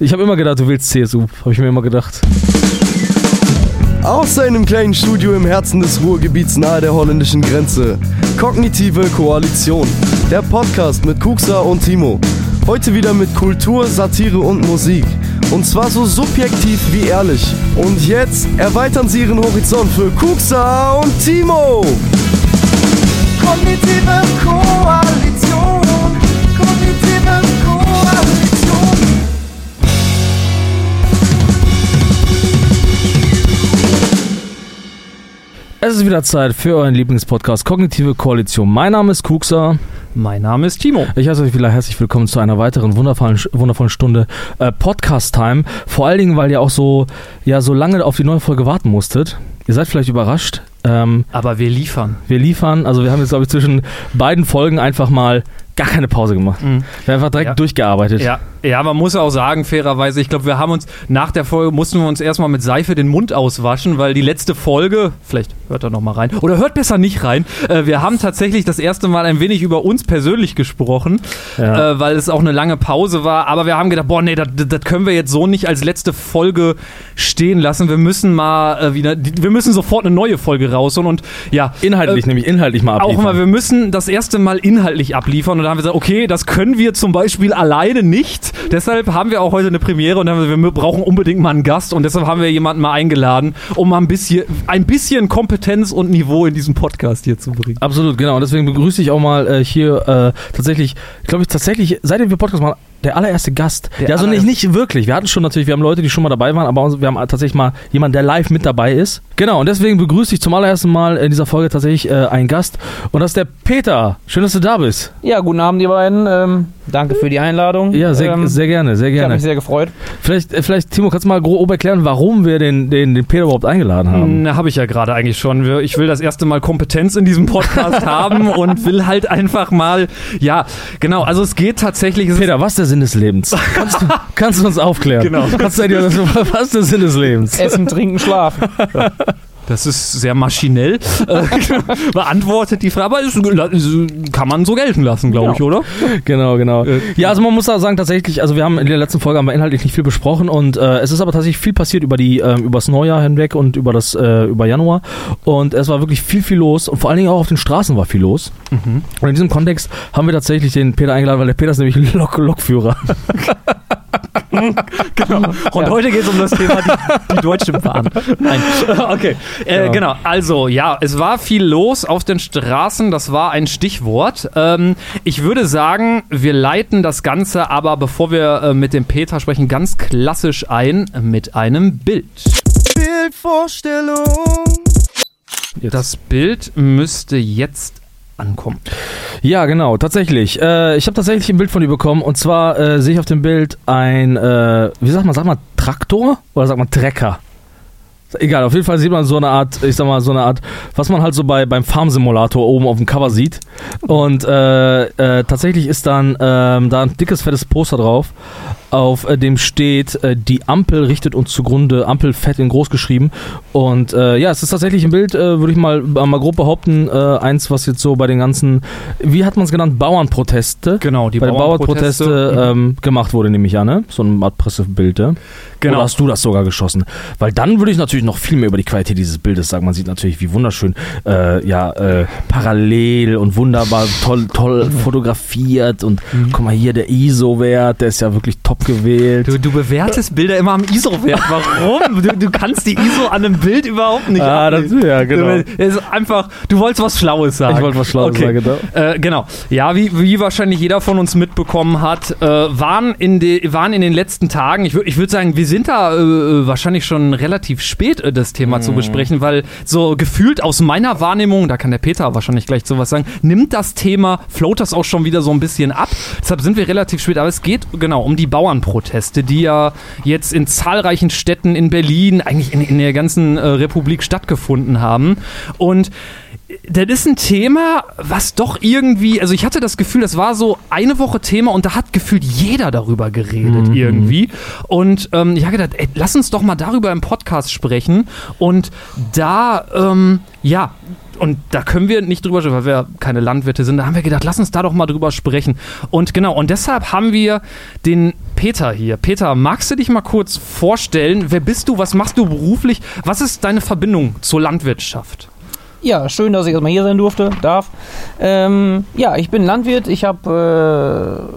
Ich habe immer gedacht, du willst CSU. Habe ich mir immer gedacht. Aus seinem kleinen Studio im Herzen des Ruhrgebiets nahe der holländischen Grenze. Kognitive Koalition. Der Podcast mit Kuxa und Timo. Heute wieder mit Kultur, Satire und Musik. Und zwar so subjektiv wie ehrlich. Und jetzt erweitern sie ihren Horizont für Kuxa und Timo. Kognitive Koalition. Es ist wieder Zeit für euren Lieblingspodcast Kognitive Koalition. Mein Name ist Kuxa. Mein Name ist Timo. Ich heiße euch wieder herzlich willkommen zu einer weiteren wundervollen, wundervollen Stunde äh, Podcast-Time. Vor allen Dingen, weil ihr auch so, ja, so lange auf die neue Folge warten musstet. Ihr seid vielleicht überrascht. Ähm, Aber wir liefern. wir liefern, also wir haben jetzt, glaube ich, zwischen beiden Folgen einfach mal gar keine Pause gemacht. Wir haben einfach direkt Ja. durchgearbeitet. Ja, ja, man muss auch sagen, fairerweise, ich glaube, wir haben uns nach der Folge mussten wir uns erstmal mit Seife den Mund auswaschen, weil die letzte Folge, vielleicht hört er noch mal rein oder hört besser nicht rein. Äh, wir haben tatsächlich das erste Mal ein wenig über uns persönlich gesprochen, Ja. äh, weil es auch eine lange Pause war. Aber wir haben gedacht, boah, nee, das, können wir jetzt so nicht als letzte Folge stehen lassen. Wir müssen mal äh, wieder, wir müssen sofort eine neue Folge rausholen und ja, Inhaltlich, äh, nämlich inhaltlich mal abliefern. Auch mal, wir müssen das erste Mal inhaltlich abliefern und da haben wir gesagt, okay, das können wir zum Beispiel alleine nicht. Deshalb haben wir auch heute eine Premiere und dann haben wir, wir brauchen unbedingt mal einen Gast und deshalb haben wir jemanden mal eingeladen, um mal ein bisschen, ein bisschen Kompetenz und Niveau in diesem Podcast hier zu bringen. Absolut, genau. Und deswegen begrüße ich auch mal äh, hier äh, tatsächlich, glaube ich, tatsächlich, seitdem wir Podcast machen, der allererste Gast. Der also nicht, allererste. nicht wirklich. Wir hatten schon natürlich, wir haben Leute, die schon mal dabei waren, aber wir haben tatsächlich mal jemanden, der live mit dabei ist. Genau, und deswegen begrüße ich zum allerersten Mal in dieser Folge tatsächlich äh, einen Gast. Und das ist der Peter. Schön, dass du da bist. Ja, guten Abend, ihr beiden. Ähm, danke für die Einladung. Ja, sehr, ähm, sehr gerne, sehr Ich habe gerne. mich sehr gefreut. Vielleicht, äh, vielleicht, Timo, kannst du mal grob erklären, warum wir den, den, den Peter überhaupt eingeladen haben? Na, habe ich ja gerade eigentlich schon. Ich will das erste Mal Kompetenz in diesem Podcast haben und will halt einfach mal, ja, genau, also es geht tatsächlich, es Peter, was ist der Sinn des Lebens? Kannst du, kannst du uns aufklären? Genau. Kannst du dir das, was ist der Sinn des Lebens? Essen, trinken, schlafen. Das ist sehr maschinell äh, beantwortet die Frage, aber es kann man so gelten lassen, glaube ich, oder? Genau, genau. Äh, Ja, also man muss da sagen, tatsächlich, also wir haben in der letzten Folge haben wir inhaltlich nicht viel besprochen und äh, es ist aber tatsächlich viel passiert über die, ähm, übers Neujahr hinweg und über das, äh, über Januar und es war wirklich viel, viel los und vor allen Dingen auch auf den Straßen war viel los. Mhm. Und in diesem Kontext haben wir tatsächlich den Peter eingeladen, weil der Peter ist nämlich Lok Lokführer. Genau. Und Ja. heute geht es um das Thema die, die Deutsche Bahn. Nein. Okay. Äh, Genau. genau. Also, ja, es war viel los auf den Straßen. Das war ein Stichwort. Ähm, ich würde sagen, wir leiten das Ganze aber, bevor wir äh, mit dem Peter sprechen, ganz klassisch ein mit einem Bild. Bildvorstellung. Das Bild müsste jetzt ankommen. Ja, genau, tatsächlich. Äh, ich habe tatsächlich ein Bild von dir bekommen und zwar äh, sehe ich auf dem Bild ein, äh, wie sagt man, sagt man Traktor oder sagt man Trecker? Egal, auf jeden Fall sieht man so eine Art, ich sag mal, so eine Art, was man halt so bei beim Farmsimulator oben auf dem Cover sieht. Und äh, äh, tatsächlich ist dann ähm, da ein dickes, fettes Poster drauf, auf äh, dem steht, äh, die Ampel richtet uns zugrunde, Ampel fett in groß geschrieben. Und äh, ja, es ist tatsächlich ein Bild, äh, würde ich mal, mal grob behaupten, äh, eins, was jetzt so bei den ganzen, wie hat man es genannt, Bauernproteste? Genau, die bei Bauernproteste. Bauernproteste ähm, gemacht wurde, nehme ich an, ne? So eine Art Pressebild, ne? Genau. Oder hast du das sogar geschossen? Weil dann würde ich natürlich noch viel mehr über die Qualität dieses Bildes sagen. Man sieht natürlich, wie wunderschön, äh, ja, äh, parallel und wunderbar toll, toll fotografiert und guck mal hier, der ISO-Wert, der ist ja wirklich top gewählt. Du, du bewertest Bilder immer am ISO-Wert. Warum? Du, du kannst die ISO an einem Bild überhaupt nicht Ah, das- ablesen. ja, genau. Es ist einfach, du wolltest was Schlaues sagen. Ich wollte was Schlaues Okay. sagen, genau. Äh, genau. Ja, wie, wie wahrscheinlich jeder von uns mitbekommen hat, äh, waren, in de, waren in den letzten Tagen, ich, ich würde sagen, wir sind da äh, wahrscheinlich schon relativ spät, äh, das Thema Mhm. zu besprechen, weil so gefühlt aus meiner Wahrnehmung, da kann der Peter wahrscheinlich gleich zu was sagen, nimmt das Thema, float das auch schon wieder so ein bisschen ab. Deshalb sind wir relativ spät. Aber es geht genau um die Bauernproteste, die ja jetzt in zahlreichen Städten in Berlin, eigentlich in, in der ganzen äh, Republik stattgefunden haben. Und das ist ein Thema, was doch irgendwie, also ich hatte das Gefühl, das war so eine Woche Thema und da hat gefühlt jeder darüber geredet irgendwie. Und ähm, ich habe gedacht, ey, lass uns doch mal darüber im Podcast sprechen. Und da, ähm, ja, und da können wir nicht drüber sprechen, weil wir keine Landwirte sind. Da haben wir gedacht, lass uns da doch mal drüber sprechen. Und genau, und deshalb haben wir den Peter hier. Peter, magst du dich mal kurz vorstellen? Wer bist du? Was machst du beruflich? Was ist deine Verbindung zur Landwirtschaft? Ja, schön, dass ich erstmal hier sein durfte, darf. Ähm, ja, ich bin Landwirt. Ich habe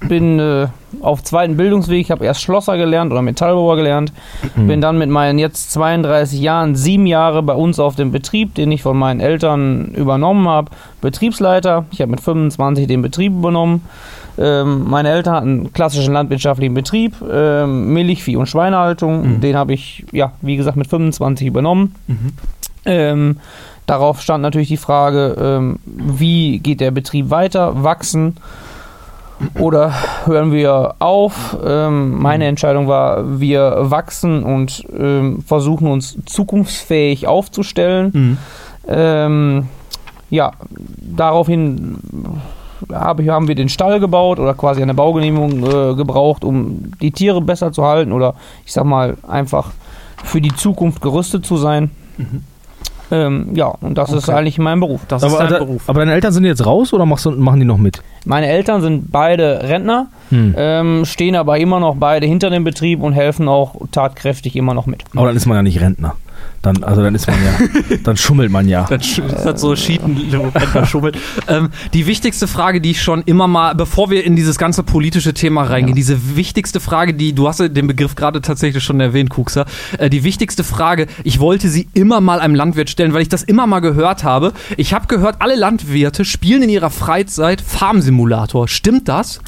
äh, bin äh, auf zweiten Bildungsweg. Ich habe erst Schlosser gelernt oder Metallbauer gelernt. Bin dann mit meinen jetzt 32 Jahren sieben Jahre bei uns auf dem Betrieb, den ich von meinen Eltern übernommen habe, Betriebsleiter. Ich habe mit 25 den Betrieb übernommen. Ähm, meine Eltern hatten einen klassischen landwirtschaftlichen Betrieb, ähm, Milchvieh- und Schweinehaltung. Den habe ich, ja, wie gesagt, mit 25 übernommen. Ähm, darauf stand natürlich die Frage, ähm, wie geht der Betrieb weiter, wachsen oder hören wir auf? Ähm, meine Entscheidung war, wir wachsen und versuchen uns zukunftsfähig aufzustellen. Ähm, ja, daraufhin habe, haben wir den Stall gebaut oder quasi eine Baugenehmigung äh, gebraucht, um die Tiere besser zu halten oder ich sag mal einfach für die Zukunft gerüstet zu sein. Ähm, ja, und das ist Okay. eigentlich mein Beruf. Das Aber, ist dein da- Beruf. aber deine Eltern sind jetzt raus oder machst du, machen die noch mit? Meine Eltern sind beide Rentner, Hm. ähm, stehen aber immer noch beide hinter dem Betrieb und helfen auch tatkräftig immer noch mit. Aber dann ist man ja nicht Rentner. Dann, also dann ist man ja, dann schummelt man ja. Das sch- hat so Schieten schummelt. ähm, die wichtigste Frage, die ich schon immer mal, bevor wir in dieses ganze politische Thema reingehen, diese wichtigste Frage, die, du hast ja den Begriff gerade tatsächlich schon erwähnt, Kuxer, äh, die wichtigste Frage, ich wollte sie immer mal einem Landwirt stellen, weil ich das immer mal gehört habe. Ich habe gehört, alle Landwirte spielen in ihrer Freizeit Farmsimulator. Stimmt das?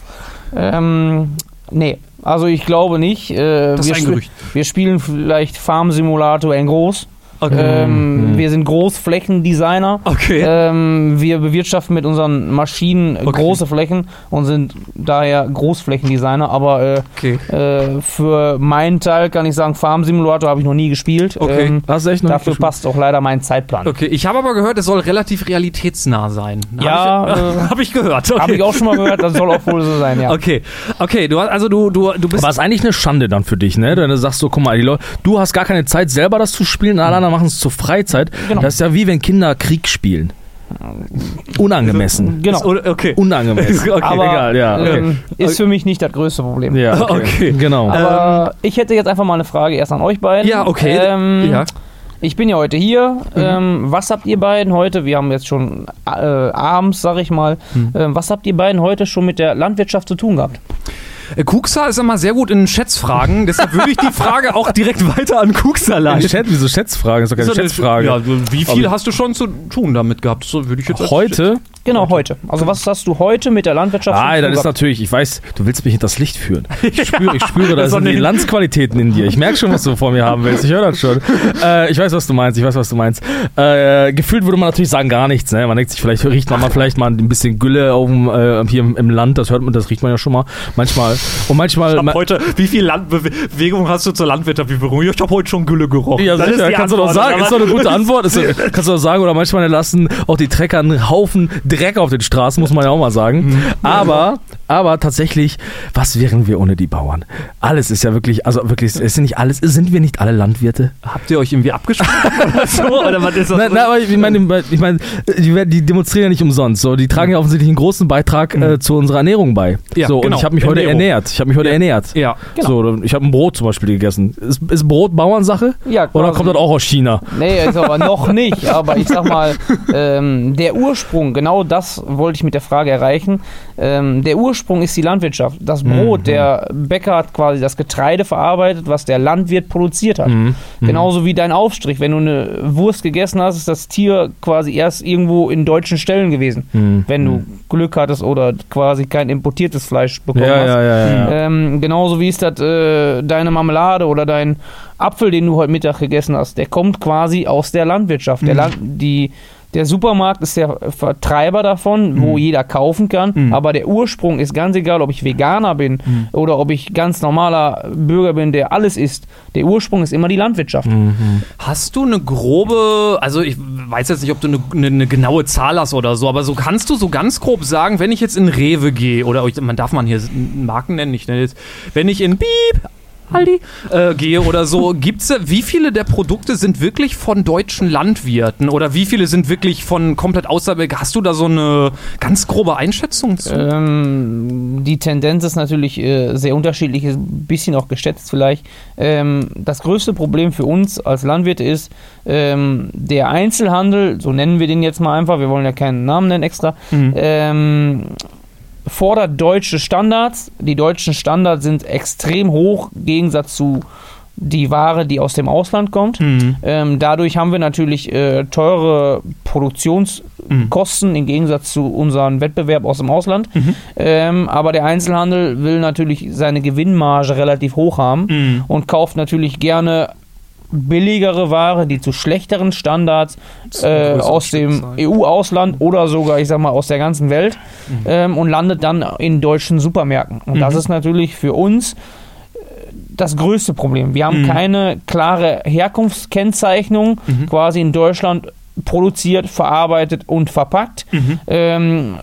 Ähm, nee, also ich glaube nicht. Äh, Das wir, ist ein sp- Gerücht. wir spielen vielleicht Farm Simulator in groß. Ähm, Wir sind Großflächendesigner. Okay. Ähm, wir bewirtschaften mit unseren Maschinen Okay. große Flächen und sind daher Großflächendesigner. Aber äh, Okay. äh, für meinen Teil kann ich sagen, Farm Simulator habe ich noch nie gespielt. Okay. Ähm, Hast du echt noch dafür gespielt? passt auch leider mein Zeitplan. Okay, ich habe aber gehört, es soll relativ realitätsnah sein. Ja, Habe ich, äh, hab ich gehört. Okay. Habe ich auch schon mal gehört, das soll auch wohl so sein, ja. Okay, okay, du hast also du du du bist Aber ist eigentlich eine Schande dann für dich, ne? Wenn du sagst so, guck mal, die Leute, du hast gar keine Zeit selber das zu spielen, alle anderen machen es zur Freizeit. Genau. Das ist ja wie wenn Kinder Krieg spielen. Unangemessen. Genau. Ist- okay. Unangemessen. Okay, Aber egal, ja. Okay. ähm, ist für mich nicht das größte Problem. Ja, okay. Okay. Genau. Aber ich hätte jetzt einfach mal eine Frage erst an euch beiden. Ja, okay. Ähm, ja. Ich bin ja heute hier. Ähm, was habt ihr beiden heute? Wir haben jetzt schon äh, abends, sag ich mal. Ähm, was habt ihr beiden heute schon mit der Landwirtschaft zu tun gehabt? Äh, Kuxa ist immer sehr gut in Schätzfragen, deshalb würde ich die Frage auch direkt weiter an Kuxa leiten. Chat, wieso Schätzfrage? Ist doch keine So Schätzfrage. Ja, wie viel Aber- hast du schon zu tun damit gehabt? So würde ich jetzt Heute? Genau, heute. Also was hast du heute mit der Landwirtschaft Ah, das ist natürlich, ich weiß, du willst mich hinters Licht führen. Ich spüre, ich spüre, da sind die Landsqualitäten in dir. Ich merke schon, was du vor mir haben willst. Ich höre das schon. Äh, ich weiß, was du meinst. Ich weiß, was du meinst. Äh, gefühlt würde man natürlich sagen, gar nichts. Ne? Man denkt sich, vielleicht riecht man mal vielleicht mal ein bisschen Gülle auf dem, äh, hier im, im Land. Das hört man, das riecht man ja schon mal. Manchmal. Und manchmal. Ab heute, wie viel Landbewegung hast du zur Landwirtschaft? Ich habe heute schon Gülle gerochen. Ja, sicher, kannst du doch Antwort, sagen. Ist doch eine gute Antwort. Ist, kannst du doch sagen. Oder manchmal lassen auch die Trecker einen Haufen Dreck auf den Straßen, muss man ja auch mal sagen. Aber, aber tatsächlich, was wären wir ohne die Bauern? Alles ist ja wirklich, also wirklich, es sind nicht alles, sind wir nicht alle Landwirte? Habt ihr euch irgendwie abgesprochen oder so? Oder was ist das? Na, na, aber ich meine, ich meine, die, die demonstrieren ja nicht umsonst. So, die tragen ja offensichtlich einen großen Beitrag äh, zu unserer Ernährung bei. Ja, so, genau. und ich habe mich heute Ernährung. ernährt. Ich habe mich heute Ja. ernährt. ja. So, ich habe ein Brot zum Beispiel gegessen. Ist, ist Brot Bauernsache? Ja, Oder quasi. kommt das auch aus China? Nee, ist aber noch nicht. Aber ich sag mal, ähm, der Ursprung, genau das wollte ich mit der Frage erreichen. Ähm, der Ursprung ist die Landwirtschaft. Das Brot, der Bäcker hat quasi das Getreide verarbeitet, was der Landwirt produziert hat. Mhm. Genauso wie dein Aufstrich. Wenn du eine Wurst gegessen hast, ist das Tier quasi erst irgendwo in deutschen Ställen gewesen. Mhm. Wenn du Glück hattest oder quasi kein importiertes Fleisch bekommen Ja, hast. ja, ja, ja. Ähm, genauso wie ist das äh, deine Marmelade oder dein Apfel, den du heute Mittag gegessen hast, der kommt quasi aus der Landwirtschaft. Der, Land, die, der Supermarkt ist der Vertreiber davon, wo jeder kaufen kann, aber der Ursprung ist ganz egal, ob ich Veganer bin oder ob ich ganz normaler Bürger bin, der alles isst. Der Ursprung ist immer die Landwirtschaft. Hast du eine grobe, also ich weiß jetzt nicht, ob du eine, eine, eine genaue Zahl hast oder so, aber so kannst du so ganz grob sagen, wenn ich jetzt in Rewe gehe oder ich- man darf man hier Marken nennen, ich nenne jetzt, wenn ich in Piep Aldi äh, gehe oder so, gibt's wie viele der Produkte sind wirklich von deutschen Landwirten oder wie viele sind wirklich von komplett außerhalb? Hast du da so eine ganz grobe Einschätzung zu? Ähm, die Tendenz ist natürlich äh, sehr unterschiedlich, ist ein bisschen auch geschätzt vielleicht. Ähm, das größte Problem für uns als Landwirte ist, ähm, der Einzelhandel, so nennen wir den jetzt mal einfach, wir wollen ja keinen Namen nennen extra, Mhm. Fordert deutsche Standards. Die deutschen Standards sind extrem hoch im Gegensatz zu die Ware, die aus dem Ausland kommt. Mhm. Ähm, dadurch haben wir natürlich äh, teure Produktionskosten im Gegensatz zu unserem Wettbewerb aus dem Ausland. Mhm. Ähm, aber der Einzelhandel will natürlich seine Gewinnmarge relativ hoch haben Mhm. und kauft natürlich gerne billigere Ware, die zu schlechteren Standards äh, aus dem. EU-Ausland oder sogar, ich sag mal, aus der ganzen Welt ähm, und landet dann in deutschen Supermärkten. Und das Mhm. ist natürlich für uns äh, das größte Problem. Wir haben Mhm. keine klare Herkunftskennzeichnung Mhm. quasi in Deutschland produziert, verarbeitet und verpackt. Mhm. Ähm,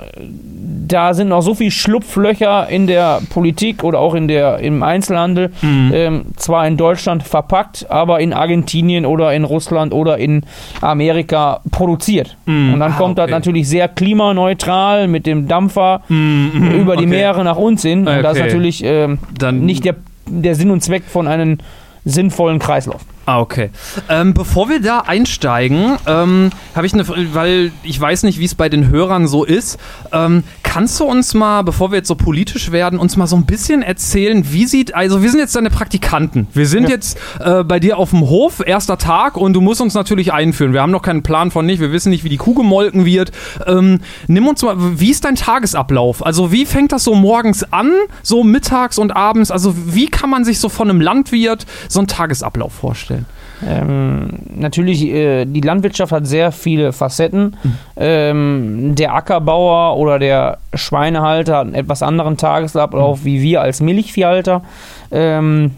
da sind noch so viele Schlupflöcher in der Politik oder auch in der, im Einzelhandel. Mhm. Ähm, zwar in Deutschland verpackt, aber in Argentinien oder in Russland oder in Amerika produziert. Mhm. Und dann Ah, kommt das okay. natürlich sehr klimaneutral mit dem Dampfer Mhm, mhm, über die okay. Meere nach uns hin. Und das ist Okay. natürlich ähm, nicht der, der Sinn und Zweck von einem sinnvollen Kreislauf. Ah, okay. Ähm, bevor wir da einsteigen, ähm, habe ich eine, weil ich weiß nicht, wie es bei den Hörern so ist. Ähm, kannst du uns mal, bevor wir jetzt so politisch werden, uns mal so ein bisschen erzählen, wie sieht, also wir sind jetzt deine Praktikanten. Wir sind jetzt äh, bei dir auf dem Hof, erster Tag, und du musst uns natürlich einführen. Wir haben noch keinen Plan von nicht, wir wissen nicht, wie die Kuh gemolken wird. Ähm, nimm uns mal, wie ist dein Tagesablauf? Also wie fängt das so morgens an, so mittags und abends? Also wie kann man sich so von einem Landwirt so einen Tagesablauf vorstellen? Ähm, natürlich, äh, die Landwirtschaft hat sehr viele Facetten. Ähm, der Ackerbauer oder der Schweinehalter hat einen etwas anderen Tagesablauf wie wir als Milchviehhalter. Ähm,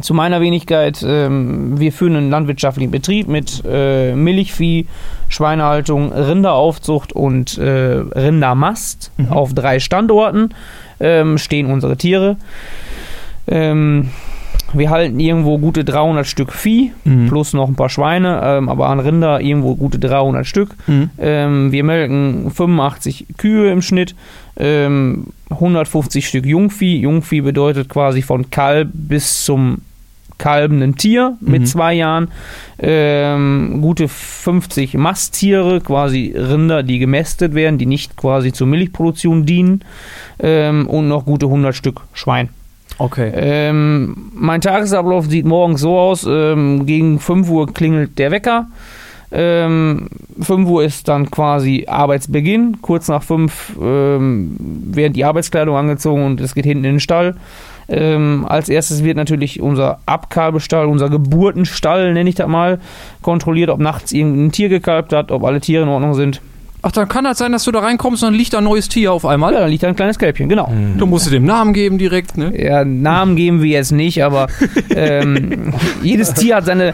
zu meiner Wenigkeit, ähm, wir führen einen landwirtschaftlichen Betrieb mit äh, Milchvieh, Schweinehaltung, Rinderaufzucht und äh, Rindermast auf drei Standorten ähm, stehen unsere Tiere. Ähm, wir halten irgendwo gute 300 Stück Vieh, Mhm. plus noch ein paar Schweine, ähm, aber an Rinder irgendwo gute 300 Stück. Mhm. Ähm, wir melken 85 Kühe im Schnitt, ähm, 150 Stück Jungvieh. Jungvieh bedeutet quasi von Kalb bis zum kalbenden Tier mit Mhm. zwei Jahren. Ähm, gute 50 Masttiere, quasi Rinder, die gemästet werden, die nicht quasi zur Milchproduktion dienen. Ähm, und noch gute 100 Stück Schwein. Okay. Ähm, mein Tagesablauf sieht morgens so aus: ähm, gegen 5 Uhr klingelt der Wecker. Ähm, 5 Uhr ist dann quasi Arbeitsbeginn. Kurz nach 5 ähm, werden die Arbeitskleidung angezogen und es geht hinten in den Stall. Ähm, als erstes wird natürlich unser Abkalbestall, unser Geburtenstall, nenne ich das mal, kontrolliert, ob nachts irgendein Tier gekalbt hat, ob alle Tiere in Ordnung sind. Ach, dann kann das sein, dass du da reinkommst und dann liegt da ein neues Tier auf einmal. Ja, da liegt da ein kleines Kälbchen, genau. Du musst dir dem Namen geben direkt, ne? Ja, Namen geben wir jetzt nicht, aber ähm, jedes Tier hat seine.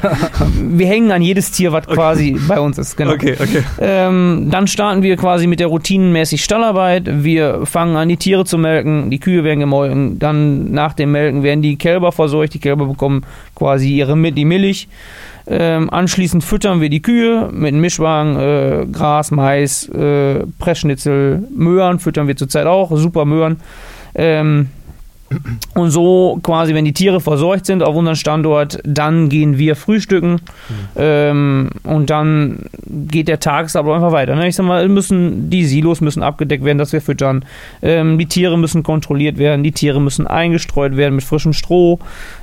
Wir hängen an jedes Tier, was quasi bei uns ist. Genau. okay. Ähm, dann starten wir quasi mit der routinenmäßig Stallarbeit. Wir fangen an, die Tiere zu melken. Die Kühe werden gemolken. Dann nach dem Melken werden die Kälber versorgt. Die Kälber bekommen quasi ihre die Milch. Ähm, anschließend füttern wir die Kühe mit einem Mischwagen, äh, Gras, Mais, äh, Pressschnitzel, Möhren füttern wir zurzeit auch, super Möhren. Ähm, und so quasi, wenn die Tiere versorgt sind auf unserem Standort, dann gehen wir frühstücken ähm, und dann geht der Tagesablauf einfach weiter. Ne? Ich sag mal, müssen, die Silos müssen abgedeckt werden, dass wir füttern. Ähm, die Tiere müssen kontrolliert werden, die Tiere müssen eingestreut werden mit frischem Stroh.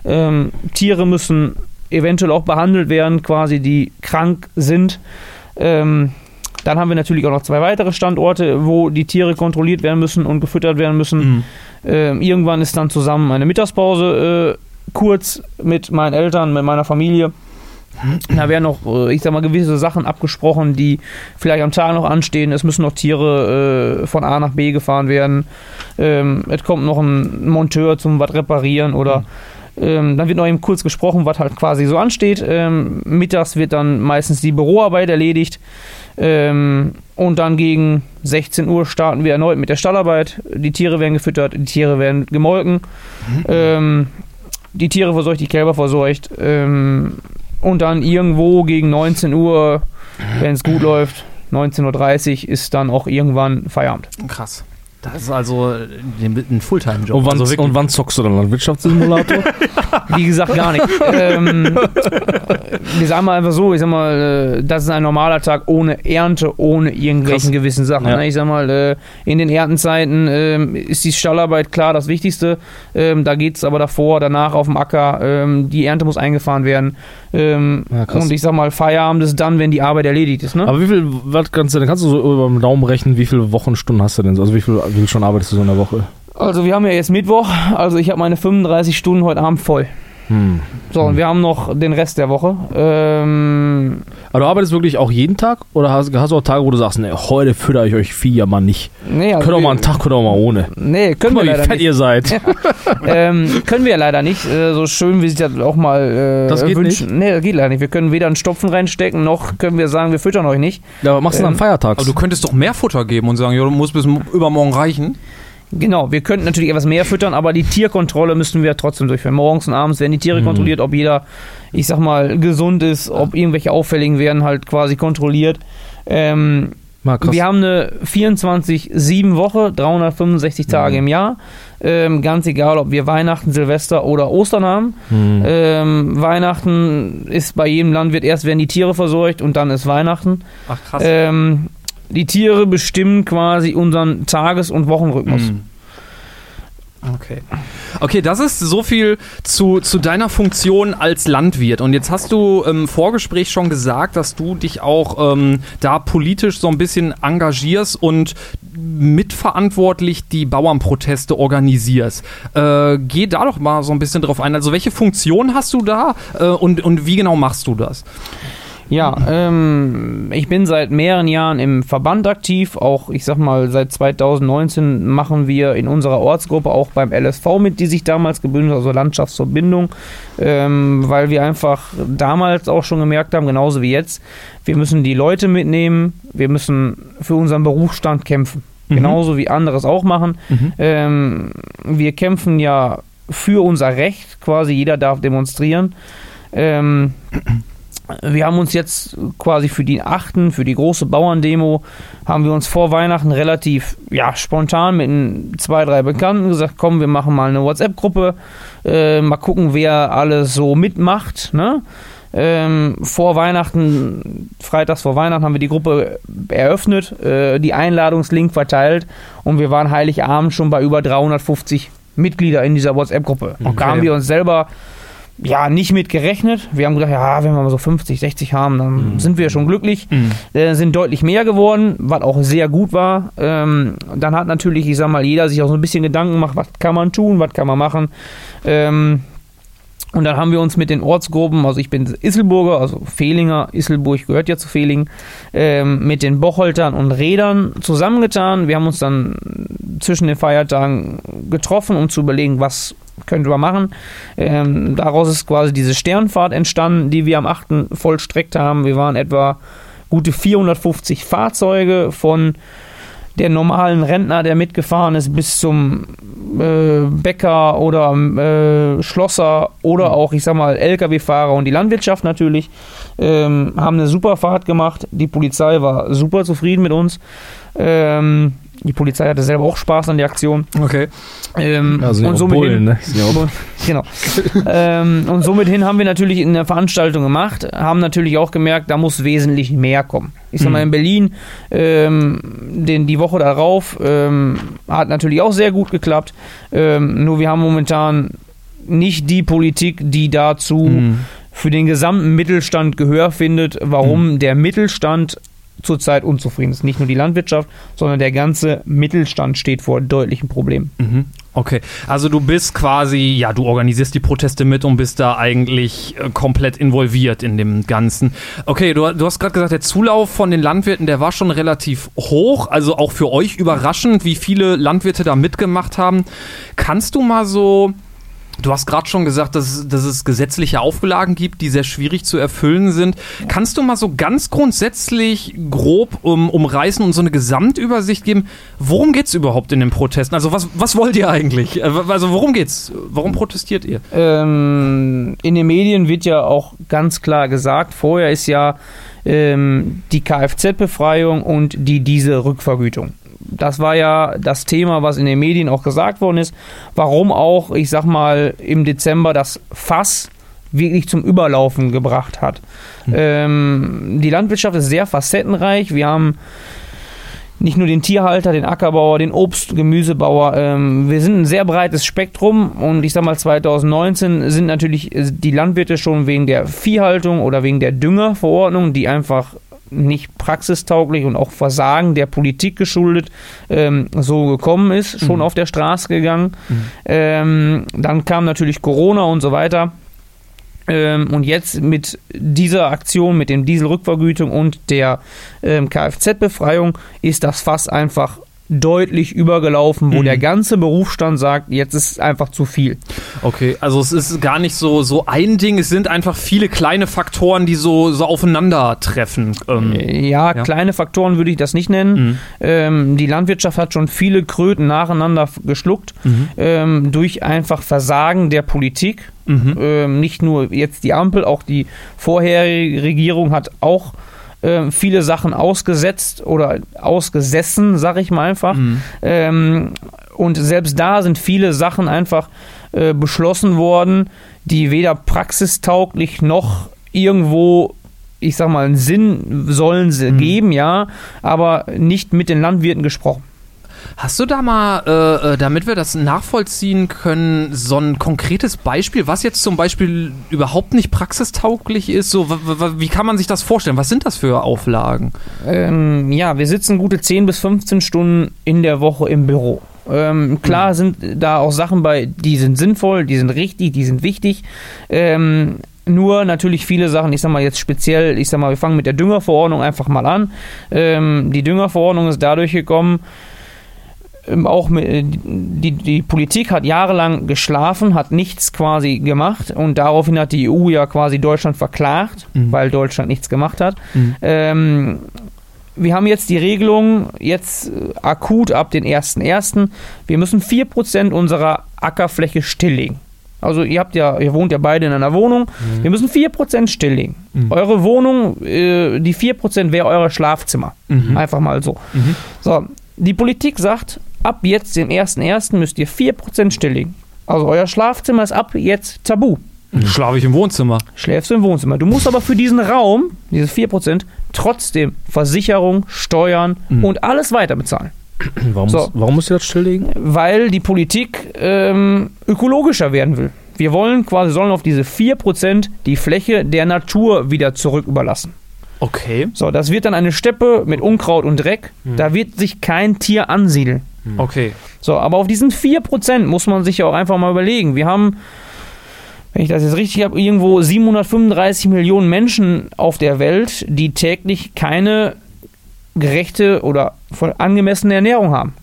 Ähm, Tiere müssen eventuell auch behandelt werden, quasi die krank sind. Ähm, dann haben wir natürlich auch noch zwei weitere Standorte, wo die Tiere kontrolliert werden müssen und gefüttert werden müssen. Mhm. Ähm, irgendwann ist dann zusammen eine Mittagspause äh, kurz mit meinen Eltern, mit meiner Familie. Da werden noch, äh, ich sag mal, gewisse Sachen abgesprochen, die vielleicht am Tag noch anstehen. Es müssen noch Tiere äh, von A nach B gefahren werden. Ähm, es kommt noch ein Monteur zum was reparieren oder ähm, dann wird noch eben kurz gesprochen, was halt quasi so ansteht. Ähm, mittags wird dann meistens die Büroarbeit erledigt. Ähm, und dann gegen 16 Uhr starten wir erneut mit der Stallarbeit. Die Tiere werden gefüttert, die Tiere werden gemolken. Ähm, die Tiere verseucht, die Kälber verseucht. Ähm, und dann irgendwo gegen 19 Uhr, wenn es gut läuft, 19.30 Uhr ist dann auch irgendwann Feierabend. Krass. Das ist also ein ein Fulltime-Job. Und wann, also und wann zockst du dann Landwirtschaftssimulator? Wie gesagt, gar nicht. ähm, wir sagen mal einfach so, ich sag mal, äh, das ist ein normaler Tag ohne Ernte, ohne irgendwelchen Krass. gewissen Sachen. Ja. ne? Ich sag mal, äh, in den Erntenzeiten ähm, ist die Stallarbeit klar das Wichtigste. Ähm, da geht es aber davor, danach auf dem Acker. Ähm, die Ernte muss eingefahren werden. Ähm, Ja, und ich sag mal, Feierabend ist dann, wenn die Arbeit erledigt ist. Ne? Aber wie viel, was kannst du denn, kannst du so über den Daumen rechnen, wie viele Wochenstunden hast du denn? Also wie viel, wie viel schon arbeitest du so in der Woche? Also wir haben ja jetzt Mittwoch, also ich habe meine 35 Stunden heute Abend voll. Hm. So, und wir haben noch den Rest der Woche. Ähm, Aber du arbeitest wirklich auch jeden Tag? Oder hast, hast du auch Tage, wo du sagst, nee, heute fütter ich euch Vieh ja mal nicht? nee, also auch wir- mal einen Tag, könnt auch mal ohne. Nee, Guck können wir mal, wie fett nicht. ihr seid. ähm, können wir ja leider nicht. Äh, so schön, wie sich das auch mal äh, Das geht wünschen. Nee, das geht leider nicht. Wir können weder einen Stopfen reinstecken, noch können wir sagen, wir füttern euch nicht. Ja, aber machst du dann Ähm, feiertags? Aber du könntest doch mehr Futter geben und sagen, ja, du musst bis übermorgen reichen. Genau, wir könnten natürlich etwas mehr füttern, aber die Tierkontrolle müssen wir trotzdem durchführen. Morgens und abends werden die Tiere Mhm. kontrolliert, ob jeder, ich sag mal, gesund ist, ob irgendwelche Auffälligen werden halt quasi kontrolliert. Ähm, Mal krass. Wir haben eine 24-7-Woche, 365 Tage Mhm. im Jahr. Ähm, ganz egal, ob wir Weihnachten, Silvester oder Ostern haben. Hm. Ähm, Weihnachten ist bei jedem Landwirt erst werden die Tiere versorgt und dann ist Weihnachten. Ach krass. Ähm, die Tiere bestimmen quasi unseren Tages- und Wochenrhythmus. Hm. Okay. Okay, das ist so viel zu, zu deiner Funktion als Landwirt. Und jetzt hast du im Vorgespräch schon gesagt, dass du dich auch ähm, da politisch so ein bisschen engagierst und mitverantwortlich die Bauernproteste organisierst. Äh, geh da doch mal so ein bisschen drauf ein. Also welche Funktion hast du da äh, und, und wie genau machst du das? Ja, ähm, ich bin seit mehreren Jahren im Verband aktiv. Auch, ich sag mal, seit 2019 machen wir in unserer Ortsgruppe auch beim LSV mit, die sich damals gebündelt hat, also Landschaftsverbindung, ähm, weil wir einfach damals auch schon gemerkt haben, genauso wie jetzt, wir müssen die Leute mitnehmen, wir müssen für unseren Berufsstand kämpfen. Mhm. Genauso wie andere es auch machen. Mhm. Ähm, wir kämpfen ja für unser Recht, quasi jeder darf demonstrieren. Ähm, wir haben uns jetzt quasi für die achten, für die große Bauerndemo, haben wir uns vor Weihnachten relativ ja, spontan mit zwei, drei Bekannten gesagt, komm, wir machen mal eine WhatsApp-Gruppe, äh, mal gucken, wer alles so mitmacht. Ne? Ähm, vor Weihnachten, freitags vor Weihnachten haben wir die Gruppe eröffnet, äh, die Einladungslink verteilt und wir waren Heiligabend schon bei über 350 Mitglieder in dieser WhatsApp-Gruppe. Und da Okay. haben wir uns selber ja nicht mit gerechnet. Wir haben gedacht, ja, wenn wir mal so 50, 60 haben, dann sind wir schon glücklich. Äh, sind deutlich mehr geworden, was auch sehr gut war. Ähm, dann hat natürlich, ich sag mal, jeder sich auch so ein bisschen Gedanken gemacht, was kann man tun, was kann man machen. Ähm, und dann haben wir uns mit den Ortsgruppen, also ich bin Isselburger, also Fehlinger, Isselburg gehört ja zu Fehlingen, ähm, mit den Bocholtern und Rädern zusammengetan. Wir haben uns dann zwischen den Feiertagen getroffen, um zu überlegen, was könnte man machen. Ähm, daraus ist quasi diese Sternfahrt entstanden, die wir am 8. vollstreckt haben. Wir waren etwa gute 450 Fahrzeuge von der normalen Rentner, der mitgefahren ist, bis zum äh, Bäcker oder äh, Schlosser oder auch, ich sag mal, Lkw-Fahrer und die Landwirtschaft natürlich, ähm, haben eine super Fahrt gemacht. Die Polizei war super zufrieden mit uns. Ähm, die Polizei hatte selber auch Spaß an der Aktion. Okay. Ähm, Ja, und somit Bullen, hin, ne? Genau. ähm, und somit hin haben wir natürlich in der Veranstaltung gemacht, haben natürlich auch gemerkt, da muss wesentlich mehr kommen. Ich sag mal, in Berlin, ähm, den, die Woche darauf, ähm, hat natürlich auch sehr gut geklappt. Ähm, nur wir haben momentan nicht die Politik, die dazu Mhm. für den gesamten Mittelstand Gehör findet, warum der Mittelstand zurzeit unzufrieden ist. Nicht nur die Landwirtschaft, sondern der ganze Mittelstand steht vor deutlichen Problemen. Mhm. Okay, also du bist quasi, ja, du organisierst die Proteste mit und bist da eigentlich äh, komplett involviert in dem Ganzen. Okay, du, du hast gerade gesagt, der Zulauf von den Landwirten, der war schon relativ hoch, also auch für euch überraschend, wie viele Landwirte da mitgemacht haben. Kannst du mal so Du hast gerade schon gesagt, dass, dass es gesetzliche Auflagen gibt, die sehr schwierig zu erfüllen sind. Kannst du mal so ganz grundsätzlich grob um, umreißen und so eine Gesamtübersicht geben? Worum geht es überhaupt in den Protesten? Also was, was wollt ihr eigentlich? Äh, Also worum geht's? Warum protestiert ihr? Ähm, in den Medien wird ja auch ganz klar gesagt, vorher ist ja ähm, die Kfz-Befreiung und die Dieselrückvergütung. Das war ja das Thema, was in den Medien auch gesagt worden ist. Warum auch, ich sag mal, im Dezember das Fass wirklich zum Überlaufen gebracht hat. Ähm, die Landwirtschaft ist sehr facettenreich. Wir haben nicht nur den Tierhalter, den Ackerbauer, den Obst- Gemüsebauer. Ähm, wir sind ein sehr breites Spektrum und ich sag mal 2019 sind natürlich äh, die Landwirte schon wegen der Viehhaltung oder wegen der Düngerverordnung, die einfach nicht praxistauglich und auch Versagen der Politik geschuldet ähm, so gekommen ist, schon auf der Straße gegangen. Ähm, dann kam natürlich Corona und so weiter. Ähm, und jetzt mit dieser Aktion, mit dem Dieselrückvergütung und der ähm, Kfz-Befreiung ist das Fass einfach deutlich übergelaufen, wo Mhm. der ganze Berufsstand sagt, jetzt ist einfach zu viel. Okay, also es ist gar nicht so, so ein Ding, es sind einfach viele kleine Faktoren, die so, so aufeinandertreffen. Ähm, Ja, Ja. kleine Faktoren würde ich das nicht nennen. Mhm. Ähm, die Landwirtschaft hat schon viele Kröten nacheinander geschluckt Mhm. ähm, durch einfach Versagen der Politik. Mhm. Ähm, nicht nur jetzt die Ampel, auch die vorherige Regierung hat auch ähm, viele Sachen ausgesetzt oder ausgesessen, sag ich mal einfach. Mhm. Ähm, und selbst da sind viele Sachen einfach äh, beschlossen worden, die weder praxistauglich noch irgendwo, ich sag mal, einen Sinn sollen sie Mhm. geben, ja, aber nicht mit den Landwirten gesprochen. Hast du da mal, äh, äh, damit wir das nachvollziehen können, so ein konkretes Beispiel, was jetzt zum Beispiel überhaupt nicht praxistauglich ist? So, wie kann man sich das vorstellen? Was sind das für Auflagen? Ähm, ja, wir sitzen gute 10 bis 15 Stunden in der Woche im Büro. Ähm, klar sind da auch Sachen bei, die sind sinnvoll, die sind richtig, die sind wichtig. Ähm, nur natürlich viele Sachen, ich sag mal jetzt speziell, ich sag mal, wir fangen mit der Düngerverordnung einfach mal an. Ähm, die Düngerverordnung ist dadurch gekommen, auch mit, äh, die, die Politik hat jahrelang geschlafen, hat nichts quasi gemacht und daraufhin hat die EU ja quasi Deutschland verklagt, Mhm. weil Deutschland nichts gemacht hat. Mhm. Ähm, wir haben jetzt die Regelung, jetzt äh, akut ab den 1.1. Wir müssen 4% unserer Ackerfläche stilllegen. Also ihr habt ja, ihr wohnt ja beide in einer Wohnung. Wir müssen 4% stilllegen. Mhm. Eure Wohnung, äh, die 4% wäre euer Schlafzimmer. Mhm. Einfach mal so. Mhm. So, die Politik sagt, ab jetzt, den 1.1. müsst ihr 4% stilllegen. Also euer Schlafzimmer ist ab jetzt tabu. Schlafe ich im Wohnzimmer. Schläfst du im Wohnzimmer. Du musst aber für diesen Raum, diese 4%, trotzdem Versicherung, Steuern Mhm. und alles weiter bezahlen. Warum, So. muss, warum musst du das stilllegen? Weil die Politik ähm, ökologischer werden will. Wir wollen quasi, sollen auf diese 4% die Fläche der Natur wieder zurück überlassen. Okay. So, das wird dann eine Steppe mit Unkraut und Dreck. Da wird sich kein Tier ansiedeln. Okay. So, aber auf diesen 4% muss man sich ja auch einfach mal überlegen. Wir haben, wenn ich das jetzt richtig habe, irgendwo 735 Millionen Menschen auf der Welt, die täglich keine gerechte oder voll angemessene Ernährung haben.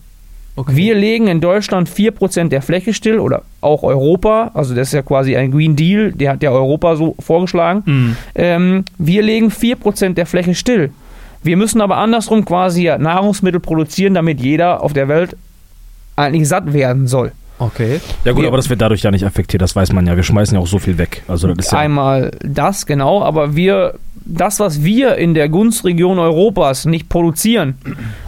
okay. Wir legen in Deutschland 4% der Fläche still oder auch Europa, also das ist ja quasi ein Green Deal, der hat ja Europa so vorgeschlagen. Mhm. Ähm, wir legen 4% der Fläche still. Wir müssen aber andersrum quasi ja Nahrungsmittel produzieren, damit jeder auf der Welt eigentlich satt werden soll. Okay. Ja gut, Wir- aber das wird dadurch ja nicht affektiert, das weiß man ja. Wir schmeißen ja auch so viel weg. Also das ist ja, Einmal das, genau, aber wir, das, was wir in der Gunstregion Europas nicht produzieren,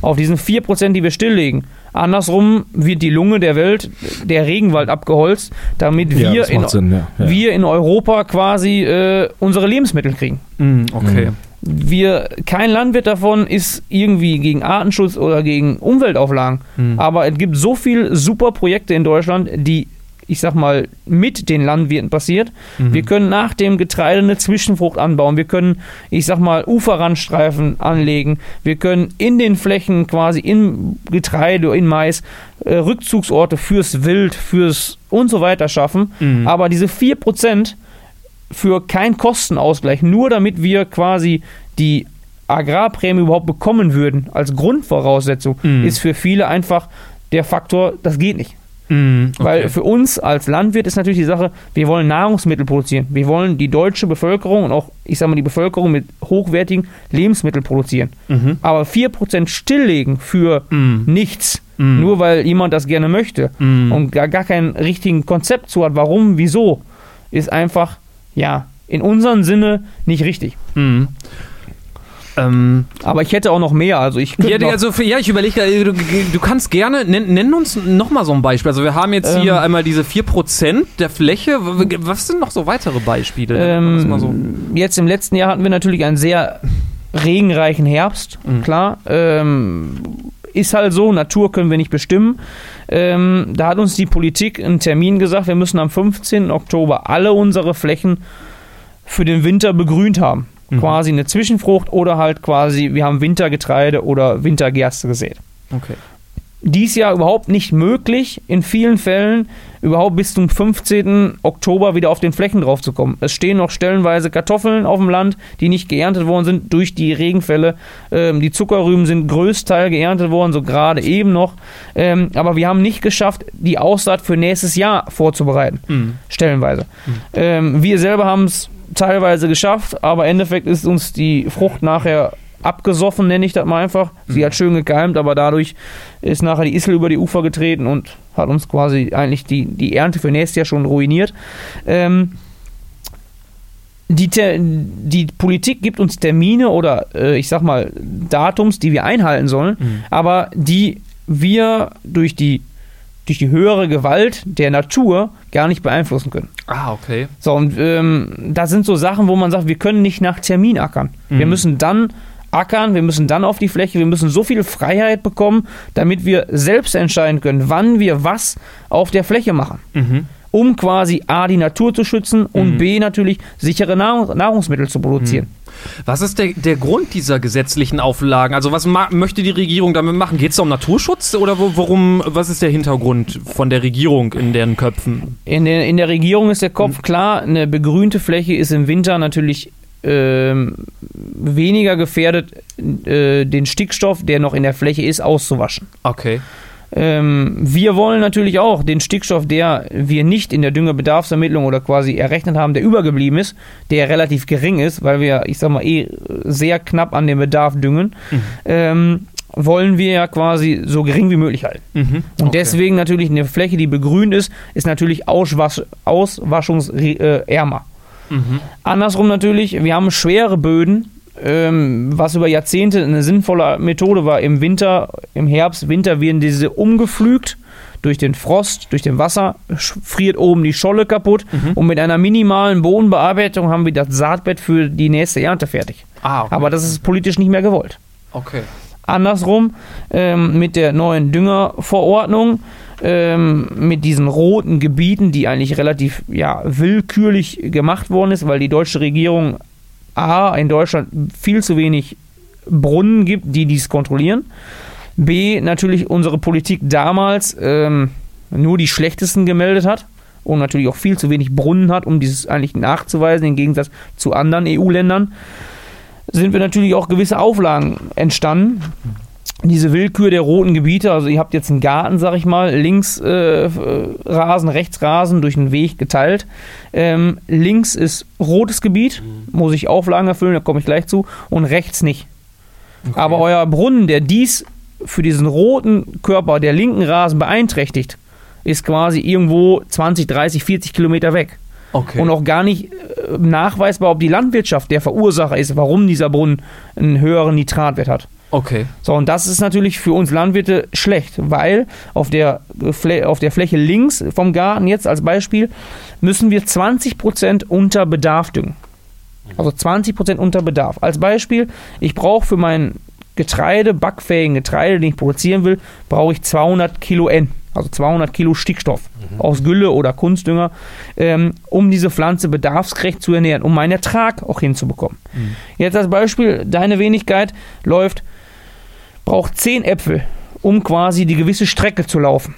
auf diesen 4%, die wir stilllegen, andersrum wird die Lunge der Welt, der Regenwald abgeholzt, damit ja, wir, das in, Sinn, ja. ja. wir in Europa quasi äh, unsere Lebensmittel kriegen. Mhm. Okay. Wir, kein Landwirt davon ist irgendwie gegen Artenschutz oder gegen Umweltauflagen. Mhm. Aber es gibt so viele super Projekte in Deutschland, die, ich sag mal, mit den Landwirten passiert. Mhm. Wir können nach dem Getreide eine Zwischenfrucht anbauen. Wir können, ich sag mal, Uferrandstreifen anlegen. Wir können in den Flächen quasi in Getreide, in Mais äh, Rückzugsorte fürs Wild, fürs und so weiter schaffen. Mhm. Aber diese 4% für keinen Kostenausgleich, nur damit wir quasi die Agrarprämie überhaupt bekommen würden als Grundvoraussetzung, Mhm. ist für viele einfach der Faktor, das geht nicht. Weil okay. für uns als Landwirt ist natürlich die Sache, wir wollen Nahrungsmittel produzieren. Wir wollen die deutsche Bevölkerung und auch, ich sag mal, die Bevölkerung mit hochwertigen Lebensmitteln produzieren. Mhm. Aber 4% stilllegen für Mhm. nichts, Mhm. nur weil jemand das gerne möchte Mhm. und gar, gar kein richtigen Konzept zu hat, warum, wieso, ist einfach, ja, in unserem Sinne nicht richtig. Mhm. Ähm, Aber ich hätte auch noch mehr. Also ich könnte ja, noch, also ja, ich überlege, du, du kannst gerne, nenn, nenn uns nochmal so ein Beispiel. Also wir haben jetzt hier Ähm. einmal diese 4% der Fläche. Was sind noch so weitere Beispiele? ähm, so. jetzt im letzten Jahr hatten wir natürlich einen sehr regenreichen Herbst, Mhm. klar. Ähm, ist halt so, Natur können wir nicht bestimmen. Ähm, da hat uns die Politik einen Termin gesagt, wir müssen am 15. Oktober alle unsere Flächen für den Winter begrünt haben. Mhm. Quasi eine Zwischenfrucht oder halt quasi, wir haben Wintergetreide oder Wintergerste gesät. Okay. Dies Jahr überhaupt nicht möglich, in vielen Fällen überhaupt bis zum 15. Oktober wieder auf den Flächen draufzukommen. Es stehen noch stellenweise Kartoffeln auf dem Land, die nicht geerntet worden sind durch die Regenfälle. Ähm, die Zuckerrüben sind größtenteils geerntet worden, so gerade eben noch. Ähm, aber wir haben nicht geschafft, die Aussaat für nächstes Jahr vorzubereiten Mhm. stellenweise. Ähm, wir selber haben es teilweise geschafft, aber im Endeffekt ist uns die Frucht nachher abgesoffen, nenne ich das mal einfach. Sie hat schön gekeimt, aber dadurch ist nachher die Issel über die Ufer getreten und hat uns quasi eigentlich die, die Ernte für nächstes Jahr schon ruiniert. Ähm, die, die Politik gibt uns Termine oder äh, ich sag mal Datums, die wir einhalten sollen, Mhm. aber die wir durch die, durch die höhere Gewalt der Natur gar nicht beeinflussen können. Ah, okay. So, und ähm, das sind so Sachen, wo man sagt, wir können nicht nach Termin ackern. Wir Mhm. müssen dann ackern, wir müssen dann auf die Fläche, wir müssen so viel Freiheit bekommen, damit wir selbst entscheiden können, wann wir was auf der Fläche machen. Mhm. Um quasi A, die Natur zu schützen und Mhm. B, natürlich sichere Nahrung, Nahrungsmittel zu produzieren. Was ist der, der Grund dieser gesetzlichen Auflagen? Also was möchte die Regierung damit machen? Geht es um Naturschutz oder wo, worum, was ist der Hintergrund von der Regierung in deren Köpfen? In der, in der Regierung ist der Kopf klar, eine begrünte Fläche ist im Winter natürlich ähm, weniger gefährdet, äh, den Stickstoff, der noch in der Fläche ist, auszuwaschen. Okay. Ähm, wir wollen natürlich auch den Stickstoff, der wir nicht in der Düngerbedarfsermittlung oder quasi errechnet haben, der übergeblieben ist, der relativ gering ist, weil wir, ich sag mal, eh sehr knapp an den Bedarf düngen, ähm, wollen wir ja quasi so gering wie möglich halten. Mhm. Und okay. deswegen natürlich eine Fläche, die begrünt ist, ist natürlich auswasch, auswaschungsärmer. Mhm. Andersrum natürlich, wir haben schwere Böden, ähm, was über Jahrzehnte eine sinnvolle Methode war. Im Winter, im Herbst, Winter werden diese umgepflügt durch den Frost, durch den Wasser, friert oben die Scholle kaputt Mhm. und mit einer minimalen Bodenbearbeitung haben wir das Saatbett für die nächste Ernte fertig. Ah, okay. Aber das ist politisch nicht mehr gewollt. okay. Andersrum, ähm, mit der neuen Düngerverordnung, ähm, mit diesen roten Gebieten, die eigentlich relativ ja, willkürlich gemacht worden ist, weil die deutsche Regierung A, in Deutschland viel zu wenig Brunnen gibt, die dies kontrollieren. B, natürlich unsere Politik damals ähm, nur die schlechtesten gemeldet hat und natürlich auch viel zu wenig Brunnen hat, um dieses eigentlich nachzuweisen, im Gegensatz zu anderen EU-Ländern sind wir natürlich auch gewisse Auflagen entstanden. Diese Willkür der roten Gebiete, also ihr habt jetzt einen Garten, sag ich mal, links äh, Rasen, rechts Rasen durch einen Weg geteilt. Ähm, links ist rotes Gebiet, muss ich Auflagen erfüllen, da komme ich gleich zu, und rechts nicht. Aber euer Brunnen, der dies für diesen roten Körper der linken Rasen beeinträchtigt, ist quasi irgendwo 20, 30, 40 Kilometer weg Okay. und auch gar nicht äh, nachweisbar, ob die Landwirtschaft der Verursacher ist, warum dieser Brunnen einen höheren Nitratwert hat. Okay. So, und das ist natürlich für uns Landwirte schlecht, weil auf der, Flä auf der Fläche links vom Garten jetzt als Beispiel müssen wir 20% unter Bedarf düngen. Also 20% unter Bedarf. Als Beispiel, ich brauche für mein Getreide, backfähigen Getreide, den ich produzieren will, brauche ich 200 Kilo N, also 200 Kilo Stickstoff aus Gülle oder Kunstdünger, ähm, um diese Pflanze bedarfsgerecht zu ernähren, um meinen Ertrag auch hinzubekommen. Jetzt als Beispiel, deine Wenigkeit läuft, braucht 10 Äpfel, um quasi die gewisse Strecke zu laufen.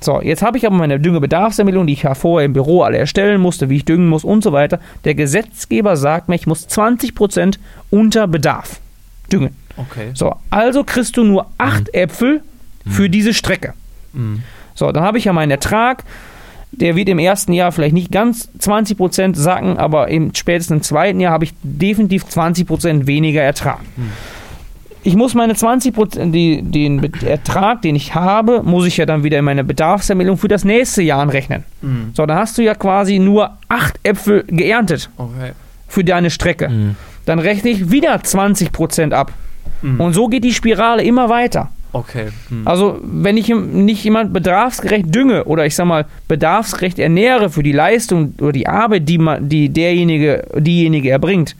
So, jetzt habe ich aber meine Düngebedarfsermittlung, die ich ja vorher im Büro alle erstellen musste, wie ich düngen muss und so weiter. Der Gesetzgeber sagt mir, ich muss 20% unter Bedarf düngen. Okay. So, also kriegst du nur 8 Äpfel für diese Strecke. Mhm. So, dann habe ich ja meinen Ertrag. Der wird im ersten Jahr vielleicht nicht ganz 20% sacken, aber im spätestens im zweiten Jahr habe ich definitiv 20% weniger Ertrag. Ich muss meine 20%, die, den Ertrag, den ich habe, muss ich ja dann wieder in meine Bedarfsermittlung für das nächste Jahr anrechnen. So, dann hast du ja quasi nur acht Äpfel geerntet Okay. für deine Strecke. Mhm. Dann rechne ich wieder 20% ab. Mhm. Und so geht die Spirale immer weiter. Okay. Hm. Also, wenn ich nicht jemand bedarfsgerecht dünge oder ich sag mal bedarfsgerecht ernähre für die Leistung oder die Arbeit, die, man, die derjenige, diejenige erbringt,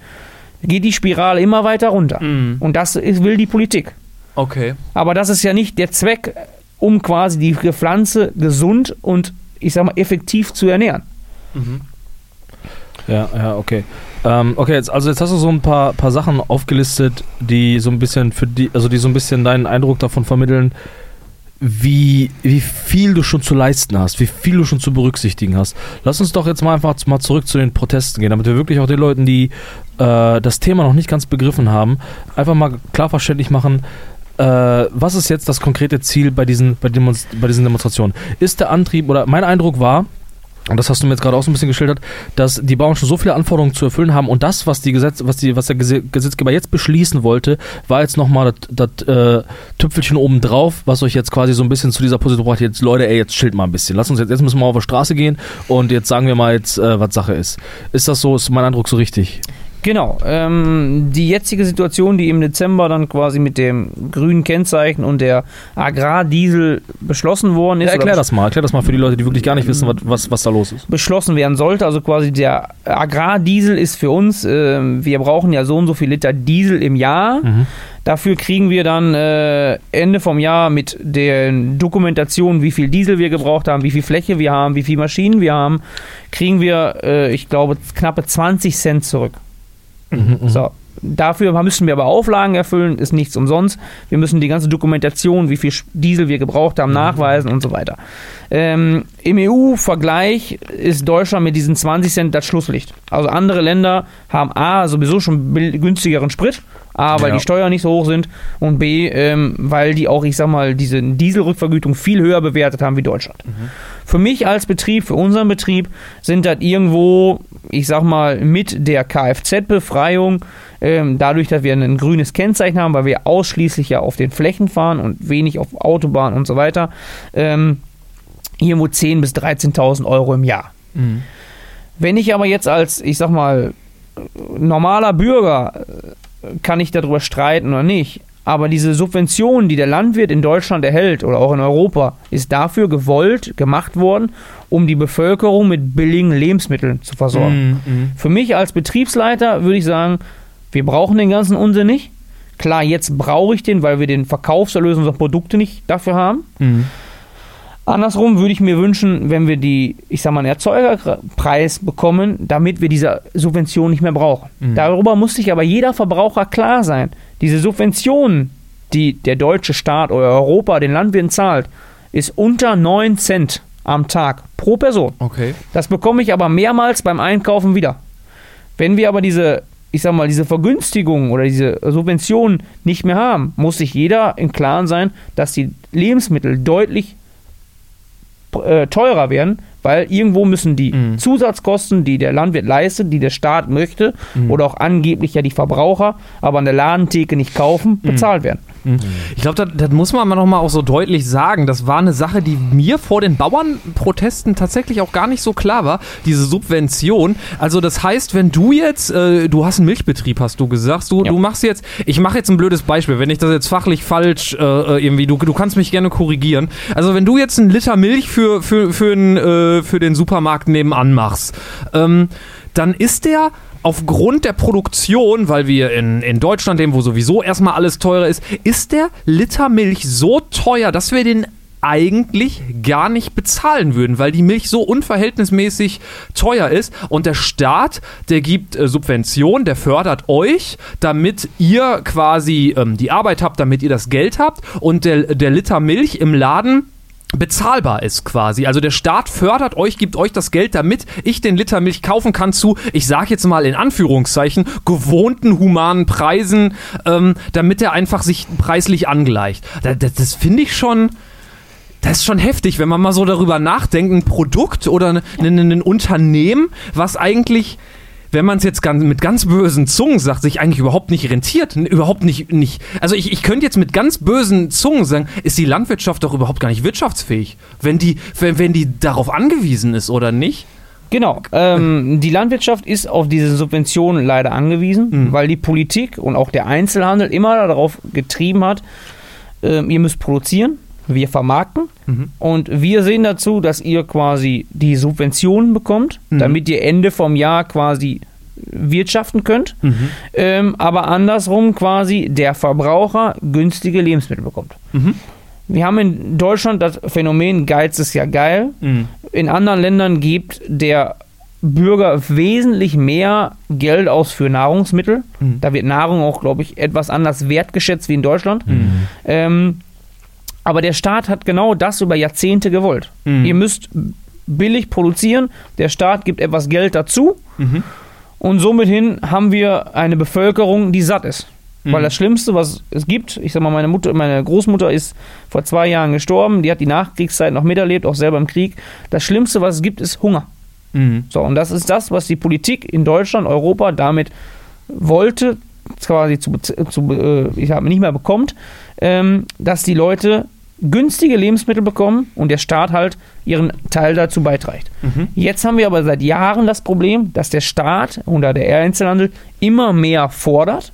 geht die Spirale immer weiter runter. Mhm. Und das ist, will die Politik. Okay. Aber das ist ja nicht der Zweck, um quasi die Pflanze gesund und ich sag mal effektiv zu ernähren. Mhm. Ja, ja, okay. Ähm, okay, jetzt, also jetzt hast du so ein paar, paar Sachen aufgelistet, die so ein bisschen für die, also die so ein bisschen deinen Eindruck davon vermitteln, wie, wie viel du schon zu leisten hast, wie viel du schon zu berücksichtigen hast. Lass uns doch jetzt mal einfach mal zurück zu den Protesten gehen, damit wir wirklich auch den Leuten, die äh, das Thema noch nicht ganz begriffen haben, einfach mal klar verständlich machen, äh, was ist jetzt das konkrete Ziel bei diesen, bei, Demonst bei diesen Demonstrationen? Ist der Antrieb, oder mein Eindruck war, und das hast du mir jetzt gerade auch so ein bisschen geschildert, dass die Bauern schon so viele Anforderungen zu erfüllen haben und das, was die Gesetz, was die, was der Gese- Gesetzgeber jetzt beschließen wollte, war jetzt nochmal das, das äh, Tüpfelchen oben drauf, was euch jetzt quasi so ein bisschen zu dieser Position brachte. Jetzt, Leute, ey, jetzt chillt mal ein bisschen. Lass uns jetzt, jetzt müssen wir auf die Straße gehen und jetzt sagen wir mal jetzt, äh, was Sache ist. Ist das so, ist mein Eindruck so richtig? Genau. Ähm, die jetzige Situation, die im Dezember dann quasi mit dem grünen Kennzeichen und der Agrardiesel beschlossen worden ist, Ja, erklär das mal, erklär das mal für die Leute, die wirklich gar nicht wissen, was, was, was da los ist. beschlossen werden sollte. Also quasi der Agrardiesel ist für uns, ähm, wir brauchen ja so und so viel Liter Diesel im Jahr. Mhm. Dafür kriegen wir dann äh, Ende vom Jahr mit der Dokumentation, wie viel Diesel wir gebraucht haben, wie viel Fläche wir haben, wie viel Maschinen wir haben, kriegen wir, äh, ich glaube, knappe 20 Cent zurück. Mhm, So. Dafür müssen wir aber Auflagen erfüllen, ist nichts umsonst. Wir müssen die ganze Dokumentation, wie viel Diesel wir gebraucht haben, nachweisen und so weiter. Ähm, Im EU-Vergleich ist Deutschland mit diesen 20 Cent das Schlusslicht. Also andere Länder haben A, sowieso schon günstigeren Sprit, A, weil Ja. die Steuern nicht so hoch sind und B, ähm, weil die auch, ich sag mal, diese Dieselrückvergütung viel höher bewertet haben wie Deutschland. Für mich als Betrieb, für unseren Betrieb, sind das irgendwo, ich sag mal, mit der Kfz-Befreiung, ähm, dadurch, dass wir ein grünes Kennzeichen haben, weil wir ausschließlich ja auf den Flächen fahren und wenig auf Autobahn und so weiter, ähm, irgendwo 10.000 bis 13.000 Euro im Jahr. Mhm. Wenn ich aber jetzt als, ich sag mal, normaler Bürger, äh, kann ich darüber streiten oder nicht, aber diese Subvention, die der Landwirt in Deutschland erhält oder auch in Europa, ist dafür gewollt, gemacht worden, um die Bevölkerung mit billigen Lebensmitteln zu versorgen. Mhm. Für mich als Betriebsleiter würde ich sagen, wir brauchen den ganzen Unsinn nicht. Klar, jetzt brauche ich den, weil wir den Verkaufserlös unserer Produkte nicht dafür haben. Mhm. Andersrum würde ich mir wünschen, wenn wir die, ich sag mal, einen Erzeugerpreis bekommen, damit wir diese Subvention nicht mehr brauchen. Mhm. Darüber muss sich aber jeder Verbraucher klar sein. Diese Subventionen, die der deutsche Staat oder Europa den Landwirten zahlt, ist unter 9 Cent am Tag pro Person. Okay. Das bekomme ich aber mehrmals beim Einkaufen wieder. Wenn wir aber diese, ich sag mal, diese Vergünstigung oder diese Subventionen nicht mehr haben, muss sich jeder im Klaren sein, dass die Lebensmittel deutlich äh, teurer werden, weil irgendwo müssen die Mhm. Zusatzkosten, die der Landwirt leistet, die der Staat möchte Mhm. oder auch angeblich ja die Verbraucher, aber an der Ladentheke nicht kaufen, bezahlt werden. Ich glaube, das, das muss man mal noch mal auch so deutlich sagen. Das war eine Sache, die mir vor den Bauernprotesten tatsächlich auch gar nicht so klar war. Diese Subvention. Also das heißt, wenn du jetzt, äh, du hast einen Milchbetrieb, hast du gesagt, du, Ja. du machst jetzt, ich mache jetzt ein blödes Beispiel, wenn ich das jetzt fachlich falsch äh, äh, irgendwie, du, du kannst mich gerne korrigieren. Also wenn du jetzt einen Liter Milch für, für, für, den, äh, für den Supermarkt nebenan machst, ähm, dann ist der aufgrund der Produktion, weil wir in, in Deutschland leben, wo sowieso erstmal alles teurer ist, ist der Liter Milch so teuer, dass wir den eigentlich gar nicht bezahlen würden, weil die Milch so unverhältnismäßig teuer ist. Und der Staat, der gibt äh, Subventionen, der fördert euch, damit ihr quasi ähm, die Arbeit habt, damit ihr das Geld habt. Und der, der Liter Milch im Laden bezahlbar ist quasi. Also der Staat fördert euch, gibt euch das Geld, damit ich den Liter Milch kaufen kann zu, ich sage jetzt mal in Anführungszeichen, gewohnten humanen Preisen, ähm, damit er einfach sich preislich angleicht. Das, das, das finde ich schon, Das ist schon heftig, wenn man mal so darüber nachdenkt, ein Produkt oder ein, ein, ein Unternehmen, was eigentlich, wenn man es jetzt ganz, mit ganz bösen Zungen sagt, sich eigentlich überhaupt nicht rentiert, überhaupt nicht, nicht. Also ich, ich könnte jetzt mit ganz bösen Zungen sagen, ist die Landwirtschaft doch überhaupt gar nicht wirtschaftsfähig, wenn die, wenn, wenn die darauf angewiesen ist oder nicht? Genau. Ähm, die Landwirtschaft ist auf diese Subventionen leider angewiesen, Mhm. weil die Politik und auch der Einzelhandel immer darauf getrieben hat, ähm, ihr müsst produzieren, wir vermarkten Mhm. und wir sehen dazu, dass ihr quasi die Subventionen bekommt, Mhm. damit ihr Ende vom Jahr quasi wirtschaften könnt, Mhm. ähm, aber andersrum quasi der Verbraucher günstige Lebensmittel bekommt. Mhm. Wir haben in Deutschland das Phänomen Geiz ist ja geil. Mhm. In anderen Ländern gibt der Bürger wesentlich mehr Geld aus für Nahrungsmittel. Mhm. Da wird Nahrung auch, glaube ich, etwas anders wertgeschätzt wie in Deutschland. Ähm, aber der Staat hat genau das über Jahrzehnte gewollt. Mhm. Ihr müsst billig produzieren, der Staat gibt etwas Geld dazu Mhm. und somit hin haben wir eine Bevölkerung, die satt ist. Mhm. Weil das Schlimmste, was es gibt, ich sag mal, meine Mutter, meine Großmutter ist vor zwei Jahren gestorben, die hat die Nachkriegszeit noch miterlebt, auch selber im Krieg. Das Schlimmste, was es gibt, ist Hunger. Mhm. So, und das ist das, was die Politik in Deutschland, Europa damit wollte, quasi zu, zu äh, ich habe nicht mehr bekommt, ähm, dass die Leute günstige Lebensmittel bekommen und der Staat halt ihren Teil dazu beiträgt. Mhm. Jetzt haben wir aber seit Jahren das Problem, dass der Staat oder der Einzelhandel immer mehr fordert,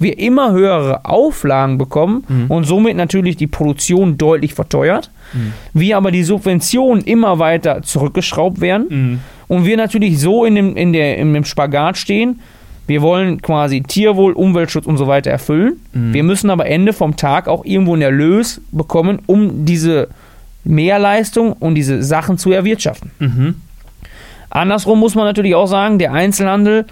wir immer höhere Auflagen bekommen Mhm. und somit natürlich die Produktion deutlich verteuert, Mhm. wir aber die Subventionen immer weiter zurückgeschraubt werden Mhm. und wir natürlich so in dem, in der, in dem Spagat stehen, wir wollen quasi Tierwohl, Umweltschutz und so weiter erfüllen. Mhm. Wir müssen aber Ende vom Tag auch irgendwo einen Erlös bekommen, um diese Mehrleistung und diese Sachen zu erwirtschaften. Mhm. Andersrum muss man natürlich auch sagen, der Einzelhandel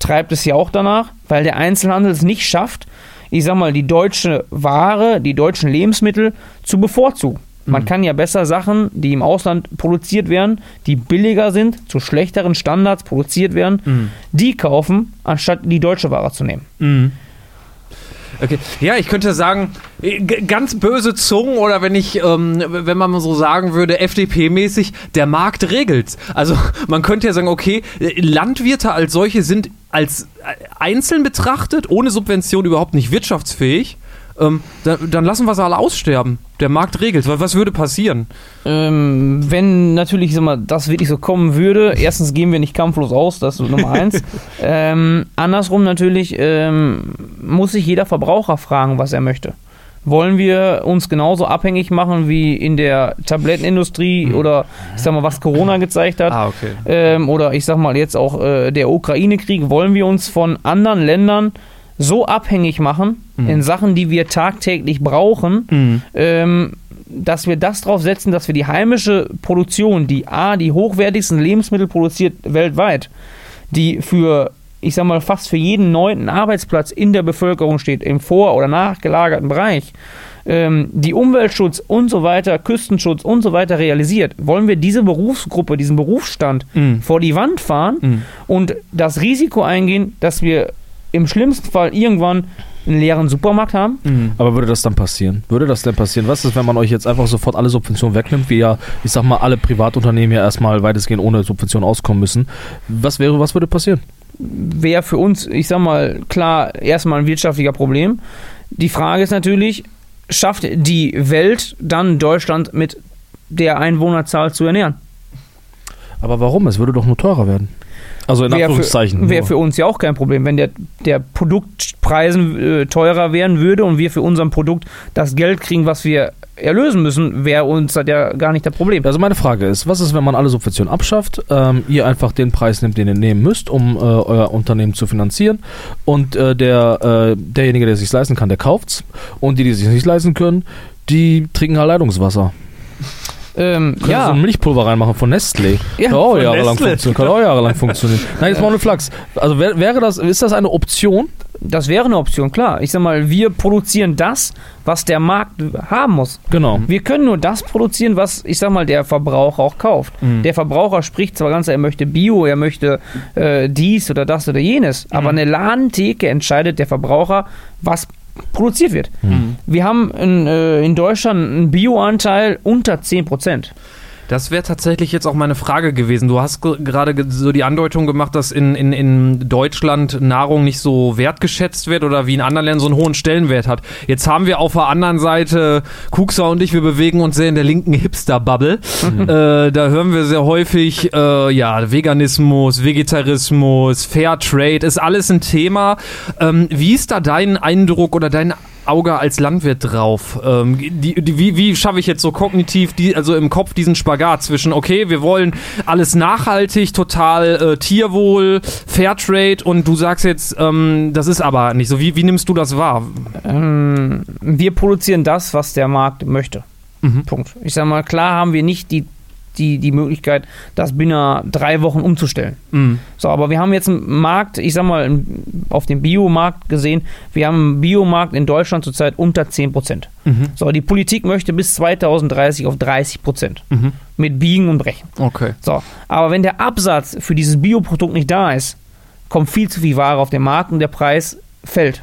treibt es ja auch danach, weil der Einzelhandel es nicht schafft, ich sag mal, die deutsche Ware, die deutschen Lebensmittel zu bevorzugen. Man kann ja besser Sachen, die im Ausland produziert werden, die billiger sind, zu schlechteren Standards produziert werden, Mhm. die kaufen, anstatt die deutsche Ware zu nehmen. Mhm. Okay. Ja, ich könnte sagen, äh, ganz böse Zungen oder wenn ich, ähm, wenn man so sagen würde, FDP-mäßig, der Markt regelt's. Also man könnte ja sagen, okay, äh, Landwirte als solche sind als äh, einzeln betrachtet, ohne Subvention überhaupt nicht wirtschaftsfähig. Ähm, dann, dann lassen wir sie alle aussterben. Der Markt regelt. Was würde passieren? Ähm, wenn natürlich sag mal, das wirklich so kommen würde, erstens gehen wir nicht kampflos aus, das ist Nummer eins. ähm, andersrum natürlich ähm, muss sich jeder Verbraucher fragen, was er möchte. Wollen wir uns genauso abhängig machen wie in der Tablettenindustrie oder ich sag mal, was Corona gezeigt hat? okay. ähm, oder ich sag mal jetzt auch äh, der Ukraine-Krieg, wollen wir uns von anderen Ländern so abhängig machen Mhm. in Sachen, die wir tagtäglich brauchen, Mhm. ähm, dass wir das drauf setzen, dass wir die heimische Produktion, die A, die hochwertigsten Lebensmittel produziert weltweit, die für, ich sag mal, fast für jeden neunten Arbeitsplatz in der Bevölkerung steht, im vor- oder nachgelagerten Bereich, ähm, die Umweltschutz und so weiter, Küstenschutz und so weiter realisiert, wollen wir diese Berufsgruppe, diesen Berufsstand Mhm. vor die Wand fahren Mhm. und das Risiko eingehen, dass wir im schlimmsten Fall irgendwann einen leeren Supermarkt haben? Mhm. Aber würde das dann passieren? Würde das denn passieren? Was ist, wenn man euch jetzt einfach sofort alle Subventionen wegnimmt, wie ja, ich sag mal, alle Privatunternehmen ja erstmal weitestgehend ohne Subvention auskommen müssen? Was wäre, was würde passieren? wäre für uns, ich sag mal, klar, erstmal ein wirtschaftlicher Problem. Die Frage ist natürlich, schafft die Welt dann Deutschland mit der Einwohnerzahl zu ernähren? Aber warum? Es würde doch nur teurer werden. Also in Wäre Anführungszeichen. für, wär für uns ja auch kein Problem, wenn der, der Produktpreisen äh, teurer werden würde und wir für unserem Produkt das Geld kriegen, was wir erlösen müssen, wäre uns das ja gar nicht das Problem. Also meine Frage ist, was ist, wenn man alle Subventionen abschafft, ähm, ihr einfach den Preis nimmt, den ihr nehmen müsst, um äh, euer Unternehmen zu finanzieren und äh, der, äh, derjenige, der sich leisten kann, der kauft's und die, die sich nicht leisten können, die trinken halt Leitungswasser. Ähm, Können ja, so ein Milchpulver reinmachen von Nestlé. Ja, kann auch jahrelang funktionieren. Kann auch jahrelang funktionieren. Nein, jetzt mal eine Flachs. Also wär, wäre das, ist das eine Option? das wäre eine Option, klar. Ich sag mal, wir produzieren das, was der Markt haben muss. Genau. Wir können nur das produzieren, was, ich sag mal, der Verbraucher auch kauft. Mhm. Der Verbraucher spricht zwar ganz, er möchte Bio, er möchte äh, dies oder das oder jenes, aber eine Ladentheke entscheidet der Verbraucher, was produziert wird. Mhm. Wir haben in, äh, in Deutschland einen Bioanteil unter 10%. Das wäre tatsächlich jetzt auch meine Frage gewesen. Du hast ge- gerade ge- so die Andeutung gemacht, dass in, in, in Deutschland Nahrung nicht so wertgeschätzt wird oder wie in anderen Ländern so einen hohen Stellenwert hat. Jetzt haben wir auf der anderen Seite, Kuxa und ich, wir bewegen uns sehr in der linken Hipster-Bubble. äh, da hören wir sehr häufig, äh, ja, Veganismus, Vegetarismus, Fairtrade, ist alles ein Thema. Ähm, wie ist da dein Eindruck oder dein Auge als Landwirt drauf? Ähm, die, die, wie wie schaffe ich jetzt so kognitiv, die, also im Kopf diesen Spagat zwischen, okay, wir wollen alles nachhaltig, total äh, Tierwohl, Fairtrade und du sagst jetzt, ähm, das ist aber nicht so. Wie, wie nimmst du das wahr? Ähm, wir produzieren das, was der Markt möchte. Mhm. Punkt. Ich sag mal, klar haben wir nicht die, die, die Möglichkeit, das binnen drei Wochen umzustellen. Mhm. So, aber wir haben jetzt einen Markt, ich sag mal, auf dem Biomarkt gesehen, wir haben einen Biomarkt in Deutschland zurzeit unter 10%. Mhm. So, die Politik möchte bis 2030 auf 30%. Mhm. Mit Biegen und Brechen. Okay. So, aber wenn der Absatz für dieses Bioprodukt nicht da ist, kommt viel zu viel Ware auf den Markt und der Preis fällt.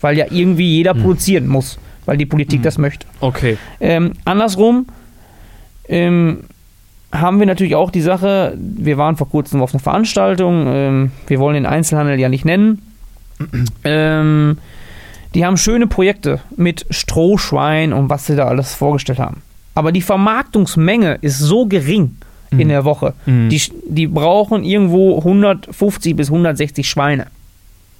Weil ja irgendwie jeder produzieren muss, weil die Politik das möchte. Okay. Ähm, andersrum ähm, haben wir natürlich auch die Sache, wir waren vor kurzem auf einer Veranstaltung, ähm, wir wollen den Einzelhandel ja nicht nennen. ähm, die haben schöne Projekte mit Strohschwein und was sie da alles vorgestellt haben. Aber die Vermarktungsmenge ist so gering in der Woche. Mhm. Die, die brauchen irgendwo 150 bis 160 Schweine.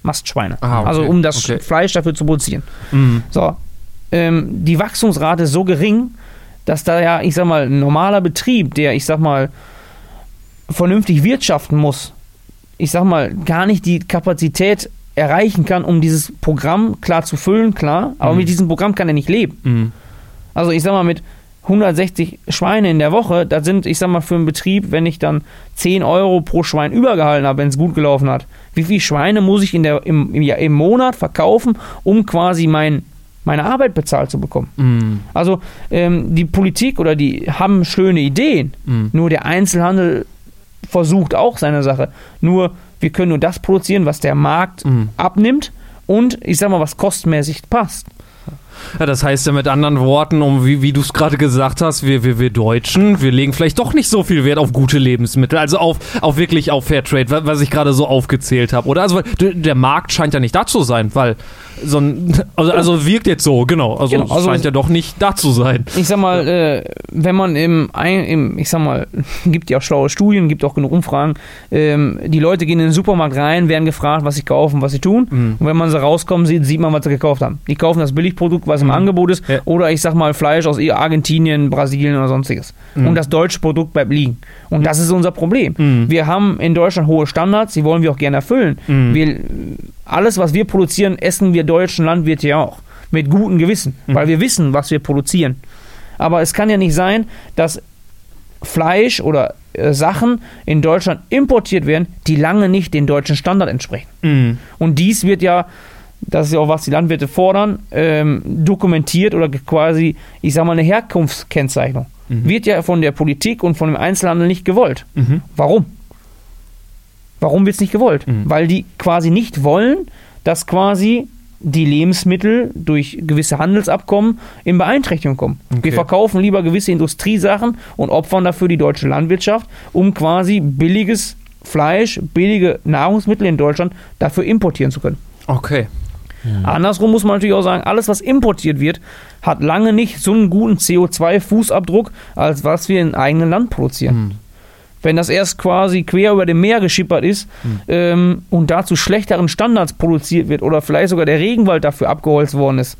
Mastschweine. Ah, okay. Also um das Okay. Fleisch dafür zu produzieren. Mhm. So, ähm, die Wachstumsrate ist so gering, dass da ja, ich sag mal, ein normaler Betrieb, der, ich sag mal, vernünftig wirtschaften muss, ich sag mal, gar nicht die Kapazität erreichen kann, um dieses Programm klar zu füllen, klar, aber Mhm. mit diesem Programm kann er nicht leben. Mhm. Also ich sag mal, mit 160 Schweine in der Woche, das sind, ich sag mal, für einen Betrieb, wenn ich dann 10 Euro pro Schwein übergehalten habe, wenn es gut gelaufen hat, wie viele Schweine muss ich in der, im, im, im Monat verkaufen, um quasi mein, meine Arbeit bezahlt zu bekommen? Mhm. Also ähm, die Politik oder die haben schöne Ideen, Mhm. nur der Einzelhandel versucht auch seine Sache. Nur wir können nur das produzieren, was der Markt Mhm. abnimmt und ich sag mal, was kostmäßig passt. Ja, das heißt ja mit anderen Worten, um wie, wie du es gerade gesagt hast, wir, wir, wir Deutschen, wir legen vielleicht doch nicht so viel Wert auf gute Lebensmittel, also auf, auf wirklich auf Fairtrade, wa- was ich gerade so aufgezählt habe, oder? Also der Markt scheint ja nicht da zu sein, weil so ein, also, also wirkt jetzt so, genau, also, Genau, also- scheint ja doch nicht da zu sein. Ich sag mal, äh, wenn man im, ein, im, ich sag mal, gibt ja auch schlaue Studien, gibt auch genug Umfragen, ähm, die Leute gehen in den Supermarkt rein, werden gefragt, was sie kaufen, was sie tun. Mhm. Und wenn man sie rauskommen sieht, sieht man, was sie gekauft haben. Die kaufen das Billigprodukt, was im Mhm. Angebot ist, Ja. oder ich sag mal Fleisch aus Argentinien, Brasilien oder sonstiges. Mhm. Und das deutsche Produkt bleibt liegen. Und das ist unser Problem. Mhm. Wir haben in Deutschland hohe Standards, die wollen wir auch gerne erfüllen. Mhm. Wir, alles, was wir produzieren, essen wir deutschen Landwirte ja auch. Mit gutem Gewissen, Mhm. weil wir wissen, was wir produzieren. Aber es kann ja nicht sein, dass Fleisch oder äh, Sachen in Deutschland importiert werden, die lange nicht den deutschen Standard entsprechen. Mhm. Und dies wird ja, das ist ja auch, was die Landwirte fordern, ähm, dokumentiert oder quasi, ich sag mal, eine Herkunftskennzeichnung. Mhm. Wird ja von der Politik und von dem Einzelhandel nicht gewollt. Mhm. Warum? Warum wird es nicht gewollt? Mhm. Weil die quasi nicht wollen, dass quasi die Lebensmittel durch gewisse Handelsabkommen in Beeinträchtigung kommen. Okay. Wir verkaufen lieber gewisse Industriesachen und opfern dafür die deutsche Landwirtschaft, um quasi billiges Fleisch, billige Nahrungsmittel in Deutschland dafür importieren zu können. Okay. Andersrum muss man natürlich auch sagen, alles, was importiert wird, hat lange nicht so einen guten CO2-Fußabdruck, als was wir im eigenen Land produzieren. Mhm. Wenn das erst quasi quer über dem Meer geschippert ist ähm, und da zu schlechteren Standards produziert wird oder vielleicht sogar der Regenwald dafür abgeholzt worden ist,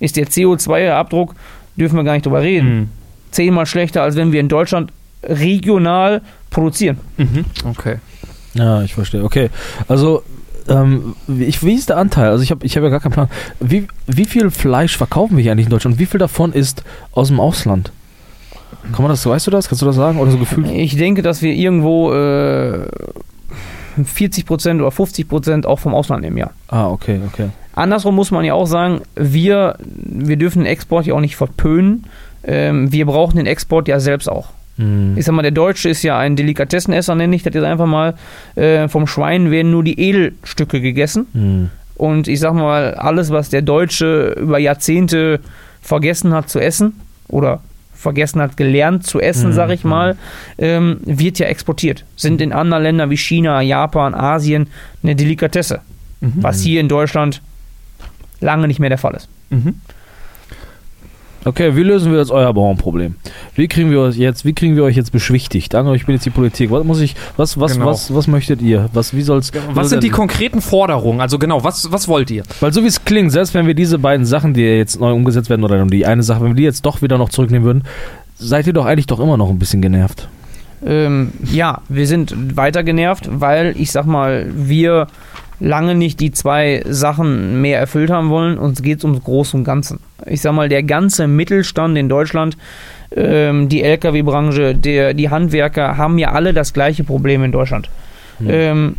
ist der CO2-Abdruck, dürfen wir gar nicht drüber reden, Mhm. zehnmal schlechter, als wenn wir in Deutschland regional produzieren. Mhm. Okay. Ja, ich verstehe. Okay. Also, ähm, wie, ich, wie ist der Anteil? Also, ich habe ich hab ja gar keinen Plan. Wie, wie viel Fleisch verkaufen wir hier eigentlich in Deutschland? Wie viel davon ist aus dem Ausland? Kann man das, weißt du das? Kannst du das sagen? Oder so gefühlt? Ich denke, dass wir irgendwo äh, 40% oder 50% auch vom Ausland nehmen, ja. Ah, okay, okay. Andersrum muss man ja auch sagen, wir, wir dürfen den Export ja auch nicht verpönen. Ähm, wir brauchen den Export ja selbst auch. Hm. Ich sag mal, der Deutsche ist ja ein Delikatessenesser, nenne ich das jetzt einfach mal. Äh, vom Schwein werden nur die Edelstücke gegessen. Hm. Und ich sag mal, alles, was der Deutsche über Jahrzehnte vergessen hat zu essen oder vergessen hat gelernt zu essen, Mhm. sag ich mal, ähm, wird ja exportiert. Sind in anderen Ländern wie China, Japan, Asien eine Delikatesse. Was hier in Deutschland lange nicht mehr der Fall ist. Mhm. Okay, wie lösen wir jetzt euer Bauernproblem? Wie kriegen wir euch jetzt, wie kriegen wir euch jetzt beschwichtigt? Angenommen, ich bin jetzt die Politik. Was muss ich, was, was, Genau. was, was möchtet ihr? Was, wie soll's? Was sind die konkreten Forderungen? Also genau, was, was wollt ihr? Weil so wie es klingt, selbst wenn wir diese beiden Sachen, die jetzt neu umgesetzt werden, oder die eine Sache, wenn wir die jetzt doch wieder noch zurücknehmen würden, seid ihr doch eigentlich doch immer noch ein bisschen genervt. Ähm, ja, wir sind weiter genervt, weil ich sag mal, wir lange nicht die zwei Sachen mehr erfüllt haben wollen. Uns geht es ums Große und Ganze. Ich sag mal, der ganze Mittelstand in Deutschland, ähm, die Lkw-Branche, die Handwerker haben ja alle das gleiche Problem in Deutschland. Ähm,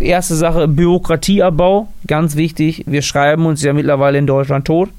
erste Sache, Bürokratieabbau, ganz wichtig. Wir schreiben uns ja mittlerweile in Deutschland tot.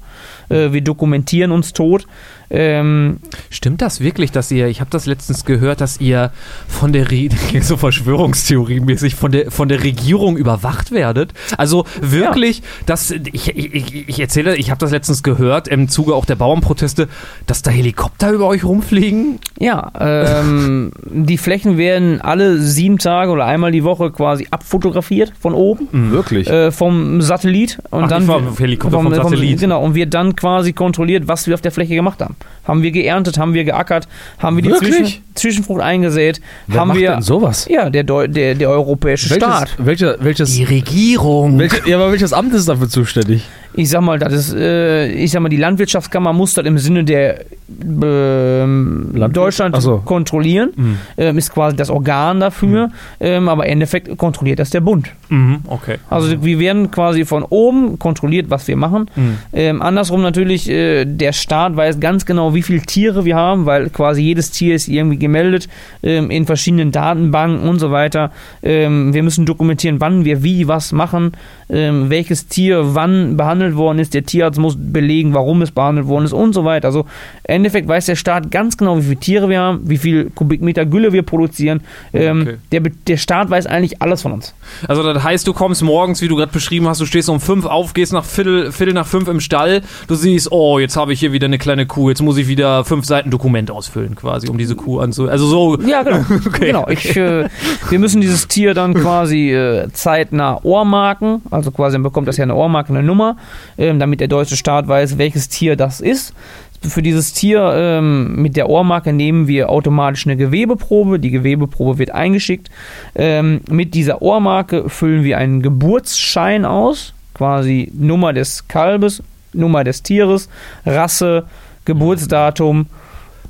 Äh, wir dokumentieren uns tot. Ähm, Stimmt das wirklich, dass ihr, ich habe das letztens gehört, dass ihr von der, Re so Verschwörungstheorie-mäßig, von der, von der Regierung überwacht werdet? Also wirklich, dass, ich, ich, ich erzähle, ich habe das letztens gehört, im Zuge auch der Bauernproteste, dass da Helikopter über euch rumfliegen? Ja, ähm, die Flächen werden alle sieben Tage oder einmal die Woche quasi abfotografiert von oben Wirklich? äh, vom Satellit und Ach, dann vom Helikopter, vom Satellit. genau und wird dann quasi kontrolliert, was wir auf der Fläche gemacht haben. Haben wir geerntet, haben wir geackert, haben wir die? Zwischen, Zwischenfrucht eingesät, Wer haben macht wir denn sowas? ja der, Deu der der europäische Welches, Staat. welcher, welches, Regierung. welche, ja, aber welches Amt ist dafür zuständig? Ich sag mal, das ist, äh, ich sag mal, die Landwirtschaftskammer muss das im Sinne der Landwirt- Deutschland so. kontrollieren, Mhm. ähm, ist quasi das Organ dafür, ähm, aber im Endeffekt kontrolliert das der Bund. Mhm, okay. Also wir werden quasi von oben kontrolliert, was wir machen. Mhm. Ähm, andersrum natürlich, äh, der Staat weiß ganz genau, wie viele Tiere wir haben, weil quasi jedes Tier ist irgendwie gemeldet ähm, in verschiedenen Datenbanken und so weiter. Ähm, wir müssen dokumentieren, wann wir wie was machen, ähm, welches Tier wann behandelt worden ist. Der Tierarzt muss belegen, warum es behandelt worden ist und so weiter. Also im Endeffekt weiß der Staat ganz genau, wie viele Tiere wir haben, wie viel Kubikmeter Gülle wir produzieren. Ähm, Okay. der, der Staat weiß eigentlich alles von uns. Also das heißt, du kommst morgens, wie du gerade beschrieben hast, du stehst um fünf auf, gehst nach Viertel, Viertel nach fünf im Stall, du siehst, oh, jetzt habe ich hier wieder eine kleine Kuh, jetzt muss ich wieder fünf Seiten Dokument ausfüllen quasi, um diese Kuh anzu... Also so... Ja, genau. Okay. genau. Ich, äh, wir müssen dieses Tier dann quasi äh, zeitnah Ohrmarken, also quasi dann bekommt das ja eine Ohrmarke, eine Nummer, ähm, damit der deutsche Staat weiß, welches Tier das ist. Für dieses Tier ähm, mit der Ohrmarke nehmen wir automatisch eine Gewebeprobe. Die Gewebeprobe wird eingeschickt. Ähm, mit dieser Ohrmarke füllen wir einen Geburtsschein aus, quasi Nummer des Kalbes, Nummer des Tieres, Rasse, Geburtsdatum,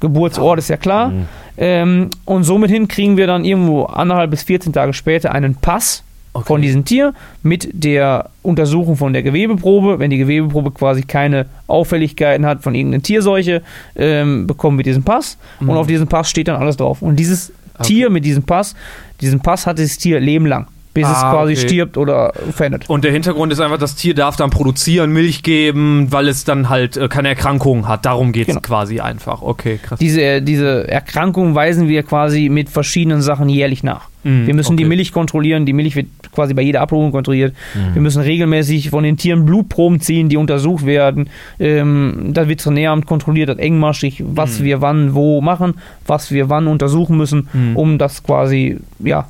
Geburtsort ist ja klar. Mhm. Ähm, und somit hin kriegen wir dann irgendwo anderthalb bis 14 Tage später einen Pass von diesem Tier mit der Untersuchung von der Gewebeprobe. Wenn die Gewebeprobe quasi keine Auffälligkeiten hat von irgendeiner Tierseuche, ähm, bekommen wir diesen Pass. Und auf diesem Pass steht dann alles drauf. Und dieses Tier mit diesem Pass, diesen Pass hat dieses Tier Leben lang, bis es Ah, quasi okay. stirbt oder verändert. Und der Hintergrund ist einfach, das Tier darf dann produzieren, Milch geben, weil es dann halt äh, keine Erkrankungen hat. Darum geht es Genau. quasi einfach. Okay, krass. Diese, diese Erkrankung weisen wir quasi mit verschiedenen Sachen jährlich nach. Mhm, Wir müssen die okay. Milch kontrollieren. Die Milch wird quasi bei jeder Abholung kontrolliert. Wir müssen regelmäßig von den Tieren Blutproben ziehen, die untersucht werden. Ähm, das Veterinäramt kontrolliert das engmaschig, was Mhm. wir wann wo machen, was wir wann untersuchen müssen, Mhm. um das quasi ja,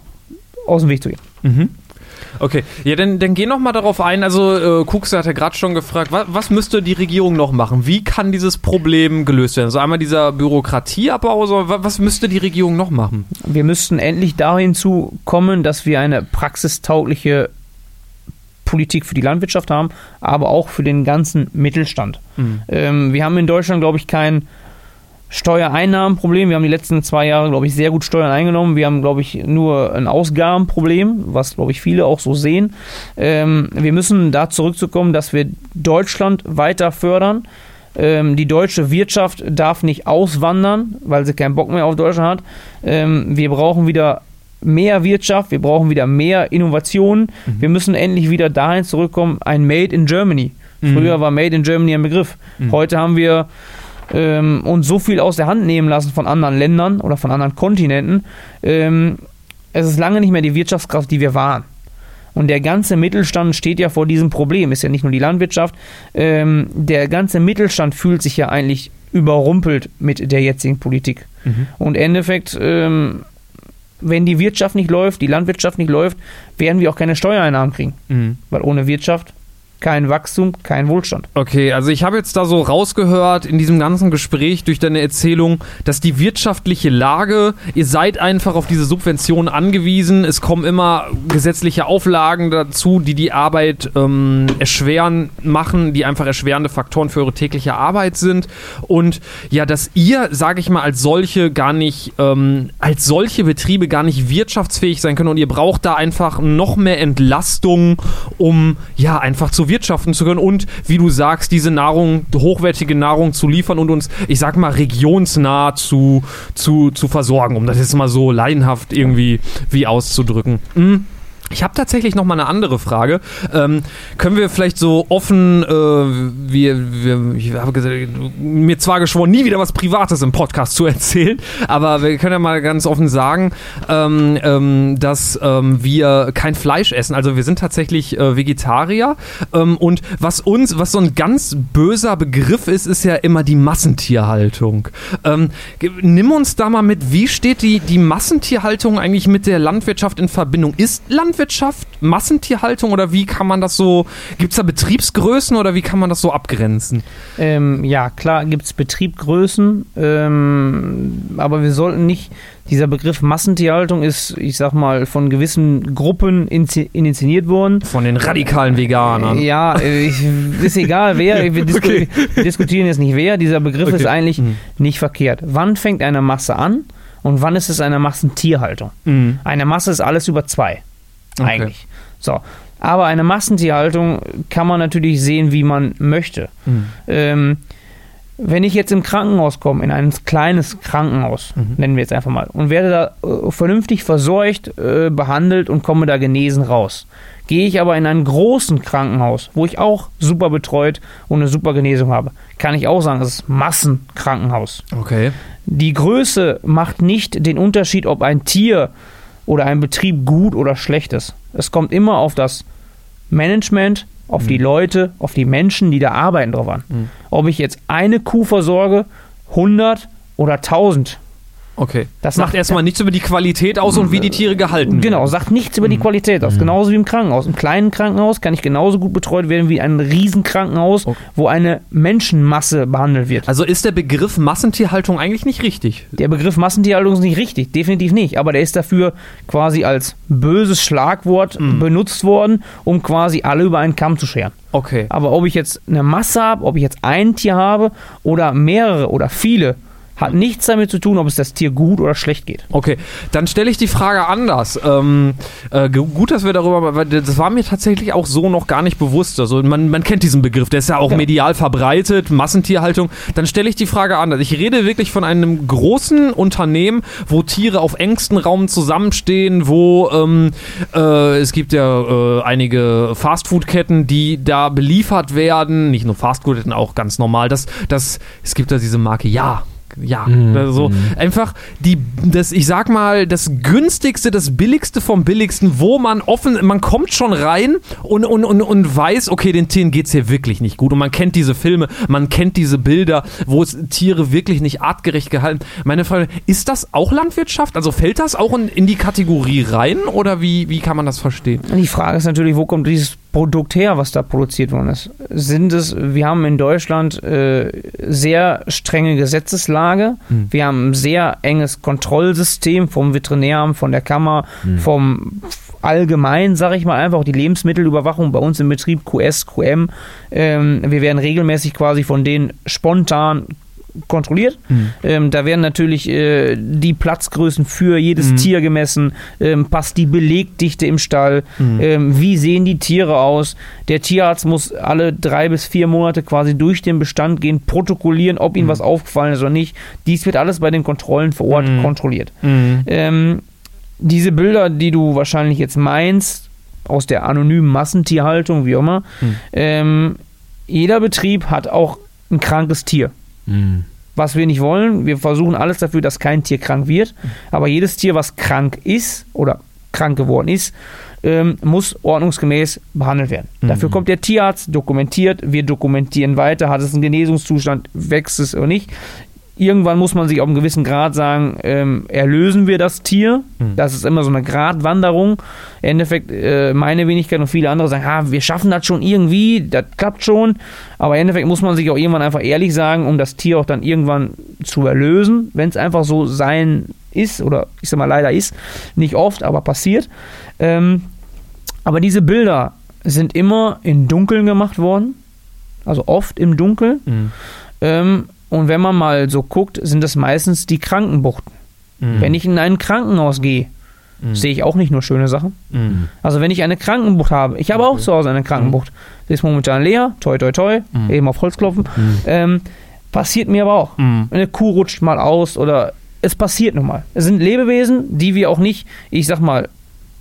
aus dem Weg zu gehen. Mhm. Okay, ja, dann, dann geh noch mal darauf ein. Also, äh, Kuxer hat ja gerade schon gefragt, was, was müsste die Regierung noch machen? Wie kann dieses Problem gelöst werden? Also einmal dieser Bürokratieabbau, so, wa- was müsste die Regierung noch machen? Wir müssten endlich dahin zu kommen, dass wir eine praxistaugliche Politik für die Landwirtschaft haben, aber auch für den ganzen Mittelstand. Ähm, wir haben in Deutschland, glaube ich, kein Steuereinnahmenproblem. Wir haben die letzten zwei Jahre, glaube ich, sehr gut Steuern eingenommen. Wir haben, glaube ich, nur ein Ausgabenproblem, was, glaube ich, viele auch so sehen. Ähm, wir müssen da zurückzukommen, dass wir Deutschland weiter fördern. Ähm, die deutsche Wirtschaft darf nicht auswandern, weil sie keinen Bock mehr auf Deutschland hat. Ähm, wir brauchen wieder mehr Wirtschaft, wir brauchen wieder mehr Innovationen. Wir müssen endlich wieder dahin zurückkommen, ein Made in Germany. Früher war Made in Germany ein Begriff. Heute haben wir ähm, uns so viel aus der Hand nehmen lassen von anderen Ländern oder von anderen Kontinenten. Ähm, es ist lange nicht mehr die Wirtschaftskraft, die wir waren. Und der ganze Mittelstand steht ja vor diesem Problem. Ist ja nicht nur die Landwirtschaft. Ähm, der ganze Mittelstand fühlt sich ja eigentlich überrumpelt mit der jetzigen Politik. Und im Endeffekt, ähm, wenn die Wirtschaft nicht läuft, die Landwirtschaft nicht läuft, werden wir auch keine Steuereinnahmen kriegen. Mhm. Weil ohne Wirtschaft kein Wachstum, kein Wohlstand. Okay, also ich habe jetzt da so rausgehört in diesem ganzen Gespräch durch deine Erzählung, dass die wirtschaftliche Lage, ihr seid einfach auf diese Subventionen angewiesen. Es kommen immer gesetzliche Auflagen dazu, die die Arbeit ähm, erschweren machen, die einfach erschwerende Faktoren für eure tägliche Arbeit sind. Und ja, dass ihr, sage ich mal, als solche gar nicht, ähm, als solche Betriebe gar nicht wirtschaftsfähig sein können und ihr braucht da einfach noch mehr Entlastung, um ja einfach zu wirtschaften zu können und wie du sagst, diese Nahrung, hochwertige Nahrung zu liefern und uns, ich sag mal, regionsnah zu, zu, zu versorgen, um das jetzt mal so laienhaft irgendwie wie auszudrücken. Hm. Ich habe tatsächlich noch mal eine andere Frage. Ähm, können wir vielleicht so offen, äh, wir, wir, ich habe mir zwar geschworen, nie wieder was Privates im Podcast zu erzählen, aber wir können ja mal ganz offen sagen, ähm, ähm, dass ähm, wir kein Fleisch essen. Also wir sind tatsächlich äh, Vegetarier. Ähm, und was uns, was so ein ganz böser Begriff ist, ist ja immer die Massentierhaltung. Ähm, nimm uns da mal mit, wie steht die, die Massentierhaltung eigentlich mit der Landwirtschaft in Verbindung? Ist Landwirtschaft Massentierhaltung oder wie kann man das so, gibt es da Betriebsgrößen oder wie kann man das so abgrenzen? Ähm, ja, klar gibt es Betriebgrößen, ähm, aber wir sollten nicht, dieser Begriff Massentierhaltung ist, ich sag mal, von gewissen Gruppen initiiert worden. Von den radikalen Veganern. Ja, äh, ich, ist egal wer, wir, disku Okay. wir diskutieren jetzt nicht wer, dieser Begriff Okay. ist eigentlich Mhm. nicht verkehrt. Wann fängt eine Masse an und wann ist es eine Massentierhaltung? Mhm. Eine Masse ist alles über zwei, Okay. eigentlich. So. Aber eine Massentierhaltung kann man natürlich sehen, wie man möchte. Mhm. Ähm, wenn ich jetzt im Krankenhaus komme, in ein kleines Krankenhaus, Mhm. nennen wir jetzt einfach mal, und werde da äh, vernünftig versorgt, äh, behandelt und komme da genesen raus. Gehe ich aber in ein großen Krankenhaus, wo ich auch super betreut und eine super Genesung habe, kann ich auch sagen, es ist Massenkrankenhaus. Okay. Die Größe macht nicht den Unterschied, ob ein Tier oder ein Betrieb gut oder schlecht ist. Es kommt immer auf das Management, auf die Leute, auf die Menschen, die da arbeiten, drauf an. Mhm. Ob ich jetzt eine Kuh versorge, 100 oder 1000. Okay. Das macht- erstmal nichts über die Qualität aus und wie die Tiere gehalten Genau, werden. sagt nichts über die Qualität aus. Genauso wie im Krankenhaus. Im kleinen Krankenhaus kann ich genauso gut betreut werden wie ein Riesenkrankenhaus, Okay. wo eine Menschenmasse behandelt wird. Also ist der Begriff Massentierhaltung eigentlich nicht richtig? Der Begriff Massentierhaltung ist nicht richtig, definitiv nicht. Aber der ist dafür quasi als böses Schlagwort benutzt worden, um quasi alle über einen Kamm zu scheren. Okay. Aber ob ich jetzt eine Masse habe, ob ich jetzt ein Tier habe oder mehrere oder viele, hat nichts damit zu tun, ob es das Tier gut oder schlecht geht. Okay, dann stelle ich die Frage anders. Ähm, äh, gut, dass wir darüber, weil das war mir tatsächlich auch so noch gar nicht bewusst. Also man, man kennt diesen Begriff, der ist ja auch Genau. medial verbreitet, Massentierhaltung. Dann stelle ich die Frage anders. Ich rede wirklich von einem großen Unternehmen, wo Tiere auf engstem Raum zusammenstehen, wo ähm, äh, es gibt ja äh, einige Fastfood-Ketten, die da beliefert werden. Nicht nur Fastfood-Ketten, auch ganz normal. Das, das, es gibt da diese Marke, ja. Ja, so einfach die, das, ich sag mal, das günstigste, das billigste vom billigsten, wo man offen, man kommt schon rein und, und, und, und weiß, okay, den Tieren geht's hier wirklich nicht gut. Und man kennt diese Filme, man kennt diese Bilder, wo es Tiere wirklich nicht artgerecht gehalten. Meine Frage, ist das auch Landwirtschaft? Also fällt das auch in, in die Kategorie rein oder wie, wie kann man das verstehen? Die Frage ist natürlich, wo kommt dieses Produkt her, was da produziert worden ist? Sind es, wir haben in Deutschland äh, sehr strenge Gesetzeslage, Hm. wir haben ein sehr enges Kontrollsystem vom Veterinäramt, von der Kammer, vom allgemein, sage ich mal einfach, die Lebensmittelüberwachung bei uns im Betrieb QS, QM. Ähm, wir werden regelmäßig quasi von denen spontan kontrolliert. Ähm, da werden natürlich äh, die Platzgrößen für jedes Mhm. Tier gemessen, ähm, passt die Belegdichte im Stall, Mhm. ähm, wie sehen die Tiere aus. Der Tierarzt muss alle drei bis vier Monate quasi durch den Bestand gehen, protokollieren, ob ihm was aufgefallen ist oder nicht. Dies wird alles bei den Kontrollen vor Ort Mhm. kontrolliert. Ähm, diese Bilder, die du wahrscheinlich jetzt meinst, aus der anonymen Massentierhaltung, wie auch immer, Mhm. ähm, jeder Betrieb hat auch ein krankes Tier. Mhm. Was wir nicht wollen, wir versuchen alles dafür, dass kein Tier krank wird, aber jedes Tier, was krank ist oder krank geworden ist, ähm, muss ordnungsgemäß behandelt werden. Dafür kommt der Tierarzt, dokumentiert, wir dokumentieren weiter, hat es einen Genesungszustand, wächst es oder nicht. Irgendwann muss man sich auf einen gewissen Grad sagen, ähm, erlösen wir das Tier. Das ist immer so eine Gratwanderung. Im Endeffekt, äh, meine Wenigkeit und viele andere sagen, ah, wir schaffen das schon irgendwie, das klappt schon. Aber im Endeffekt muss man sich auch irgendwann einfach ehrlich sagen, um das Tier auch dann irgendwann zu erlösen, wenn es einfach so sein ist oder ich sag mal leider ist, nicht oft, aber passiert. Ähm, aber diese Bilder sind immer in Dunkeln gemacht worden, also oft im Dunkeln. Mhm. Ähm, und wenn man mal so guckt, sind das meistens die Krankenbuchten. Mhm. Wenn ich in ein Krankenhaus gehe, sehe ich auch nicht nur schöne Sachen. Mhm. Also wenn ich eine Krankenbucht habe, ich habe auch zu Hause eine Krankenbucht, sie ist momentan leer, toi toi toi, eben auf Holz klopfen, ähm, passiert mir aber auch. Mhm. Eine Kuh rutscht mal aus oder es passiert nun mal. Es sind Lebewesen, die wir auch nicht, ich sag mal,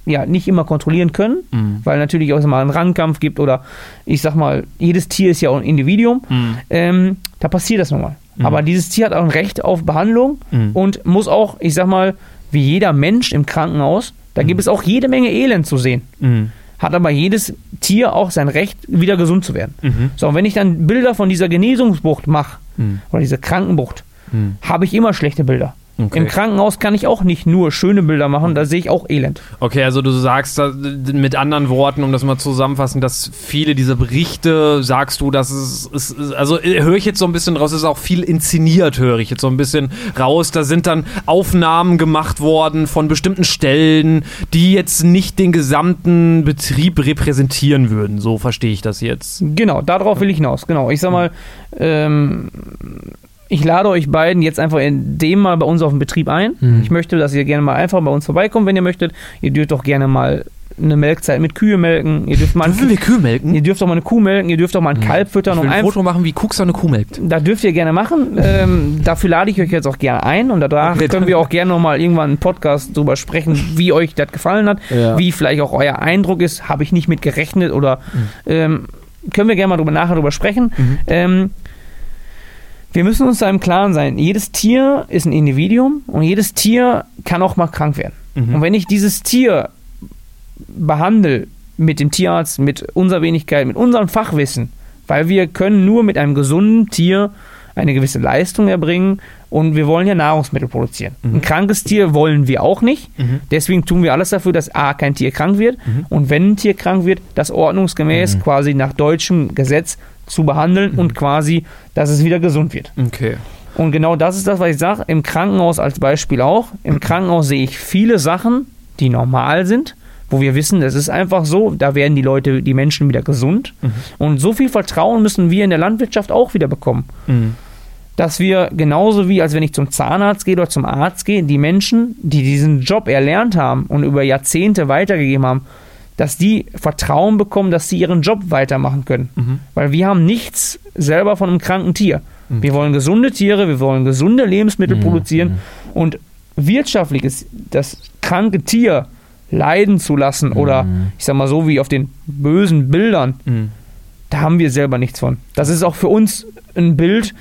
ja, nicht immer kontrollieren können, Mhm. weil natürlich auch mal einen Rangkampf gibt oder ich sag mal, jedes Tier ist ja auch ein Individuum. Mhm. Ähm, da passiert das nun mal. Aber dieses Tier hat auch ein Recht auf Behandlung Mhm. und muss auch, ich sag mal, wie jeder Mensch im Krankenhaus, da gibt es auch jede Menge Elend zu sehen. Mhm. Hat aber jedes Tier auch sein Recht, wieder gesund zu werden. Mhm. So, und wenn ich dann Bilder von dieser Genesungsbucht mache, Mhm. oder dieser Krankenbucht, Mhm. habe ich immer schlechte Bilder. Okay. Im Krankenhaus kann ich auch nicht nur schöne Bilder machen, da sehe ich auch Elend. Okay, also du sagst mit anderen Worten, um das mal zusammenfassen, dass viele dieser Berichte, sagst du, dass es, es also äh, höre ich jetzt so ein bisschen raus, es ist auch viel inszeniert, höre ich jetzt so ein bisschen raus. Da sind dann Aufnahmen gemacht worden von bestimmten Stellen, die jetzt nicht den gesamten Betrieb repräsentieren würden. So verstehe ich das jetzt. Genau, darauf will ich hinaus. Genau, ich sag mal, ähm, ich lade euch beiden jetzt einfach in dem mal bei uns auf den Betrieb ein. Mhm. Ich möchte, dass ihr gerne mal einfach bei uns vorbeikommt, wenn ihr möchtet. Ihr dürft auch gerne mal eine Melkzeit mit Kühe melken. Ihr dürft mal Dürfen wir Kühe melken? Ihr dürft auch mal eine Kuh melken, ihr dürft auch mal ein Kalb füttern Ich und will ein einfach. Foto machen, wie Kuxa eine Kuh melkt. Da dürft ihr gerne machen. Ähm, dafür lade ich euch jetzt auch gerne ein und danach Okay, können wir auch gerne nochmal irgendwann einen Podcast drüber sprechen, wie euch das gefallen hat, Ja. wie vielleicht auch euer Eindruck ist. Habe ich nicht mit gerechnet oder ähm, können wir gerne mal drüber, nachher drüber sprechen. Ähm, wir müssen uns da im Klaren sein. Jedes Tier ist ein Individuum und jedes Tier kann auch mal krank werden. Mhm. Und wenn ich dieses Tier behandle mit dem Tierarzt, mit unserer Wenigkeit, mit unserem Fachwissen, weil wir können nur mit einem gesunden Tier eine gewisse Leistung erbringen und wir wollen ja Nahrungsmittel produzieren. Ein krankes Tier wollen wir auch nicht. Deswegen tun wir alles dafür, dass A, kein Tier krank wird und wenn ein Tier krank wird, das ordnungsgemäß quasi nach deutschem Gesetz zu behandeln und quasi, dass es wieder gesund wird. Okay. Und genau das ist das, was ich sage. Im Krankenhaus als Beispiel auch. Im Krankenhaus sehe ich viele Sachen, die normal sind, wo wir wissen, das ist einfach so, da werden die Leute, die Menschen wieder gesund. Und so viel Vertrauen müssen wir in der Landwirtschaft auch wieder bekommen. Mhm. Dass wir genauso wie, als wenn ich zum Zahnarzt gehe oder zum Arzt gehe, die Menschen, die diesen Job erlernt haben und über Jahrzehnte weitergegeben haben, dass die Vertrauen bekommen, dass sie ihren Job weitermachen können. Weil wir haben nichts selber von einem kranken Tier. Wir wollen gesunde Tiere, wir wollen gesunde Lebensmittel produzieren und wirtschaftlich ist das kranke Tier leiden zu lassen oder ich sag mal so wie auf den bösen Bildern, Mhm. da haben wir selber nichts von. Das ist auch für uns ein Bild,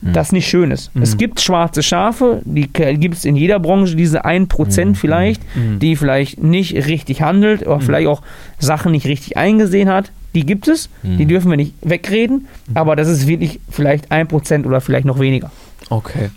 das nicht schön ist. Es gibt schwarze Schafe, die gibt es in jeder Branche, diese 1% vielleicht, die vielleicht nicht richtig handelt oder vielleicht auch Sachen nicht richtig eingesehen hat. Die gibt es, die dürfen wir nicht wegreden, aber das ist wirklich vielleicht 1% oder vielleicht noch weniger. Okay.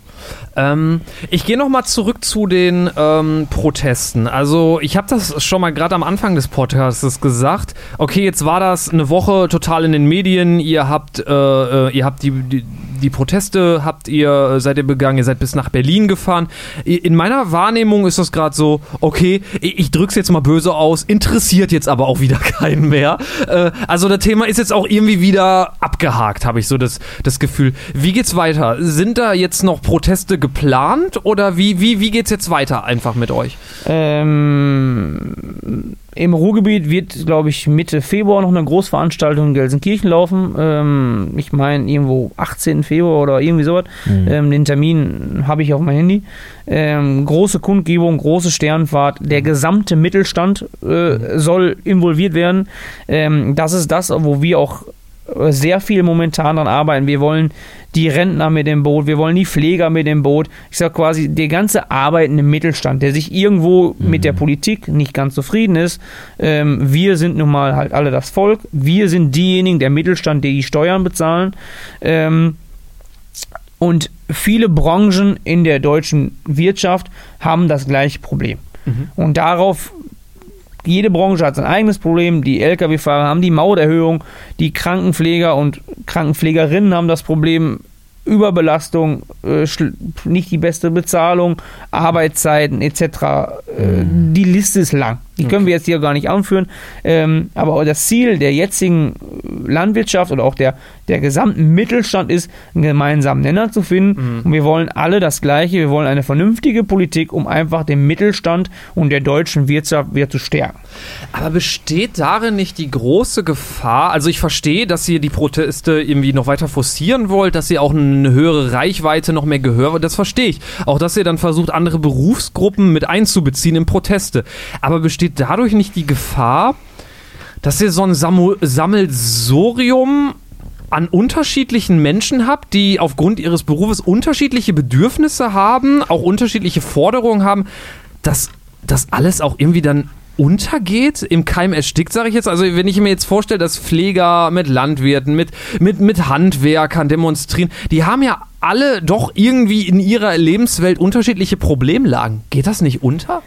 Ähm, ich gehe nochmal zurück zu den ähm, Protesten. Also ich habe das schon mal gerade am Anfang des Podcasts gesagt. Okay, jetzt war das eine Woche total in den Medien. Ihr habt, äh, äh, ihr habt die, die, die Proteste, habt ihr, äh, seid ihr begangen, ihr seid bis nach Berlin gefahren. In meiner Wahrnehmung ist das gerade so, okay, ich, ich drück's jetzt mal böse aus, interessiert jetzt aber auch wieder keinen mehr. Äh, also das Thema ist jetzt auch irgendwie wieder abgehakt, habe ich so das, das Gefühl. Wie geht's weiter? Sind da jetzt noch Proteste geplant oder wie, wie, wie geht's jetzt weiter einfach mit euch? Ähm, Im Ruhrgebiet wird, glaube ich, Mitte Februar noch eine Großveranstaltung in Gelsenkirchen laufen. Ähm, ich meine, irgendwo 18. Februar oder irgendwie sowas. Ähm, den Termin habe ich auf meinem Handy. Ähm, große Kundgebung, große Sternfahrt. Der gesamte Mittelstand äh, soll involviert werden. Ähm, das ist das, wo wir auch sehr viel momentan daran arbeiten. Wir wollen die Rentner mit dem Boot, wir wollen die Pfleger mit dem Boot. Ich sage quasi, der ganze arbeitende Mittelstand, der sich irgendwo mit der Politik nicht ganz zufrieden ist. Ähm, wir sind nun mal halt alle das Volk. Wir sind diejenigen, der Mittelstand, die die Steuern bezahlen. Ähm, und viele Branchen in der deutschen Wirtschaft haben das gleiche Problem. Und darauf, jede Branche hat sein eigenes Problem. Die Lkw-Fahrer haben die Mauterhöhung, die Krankenpfleger und Krankenpflegerinnen haben das Problem Überbelastung, äh, nicht die beste Bezahlung, Arbeitszeiten etc. Äh, die Liste ist lang. Die können wir jetzt hier gar nicht anführen. Ähm, aber das Ziel der jetzigen Landwirtschaft oder auch der, der gesamten Mittelstand ist, einen gemeinsamen Nenner zu finden. Und wir wollen alle das Gleiche. Wir wollen eine vernünftige Politik, um einfach den Mittelstand und der deutschen Wirtschaft wieder zu stärken. Aber besteht darin nicht die große Gefahr? Also ich verstehe, dass ihr die Proteste irgendwie noch weiter forcieren wollt, dass ihr auch eine höhere Reichweite, noch mehr Gehör, das verstehe ich. Auch, dass ihr dann versucht, andere Berufsgruppen mit einzubeziehen in Proteste. Aber besteht dadurch nicht die Gefahr, dass ihr so ein Samu Sammelsorium an unterschiedlichen Menschen habt, die aufgrund ihres Berufes unterschiedliche Bedürfnisse haben, auch unterschiedliche Forderungen haben, dass das alles auch irgendwie dann untergeht, im Keim erstickt, sage ich jetzt. Also wenn ich mir jetzt vorstelle, dass Pfleger mit Landwirten, mit, mit, mit Handwerkern demonstrieren, die haben ja alle doch irgendwie in ihrer Lebenswelt unterschiedliche Problemlagen. Geht das nicht unter?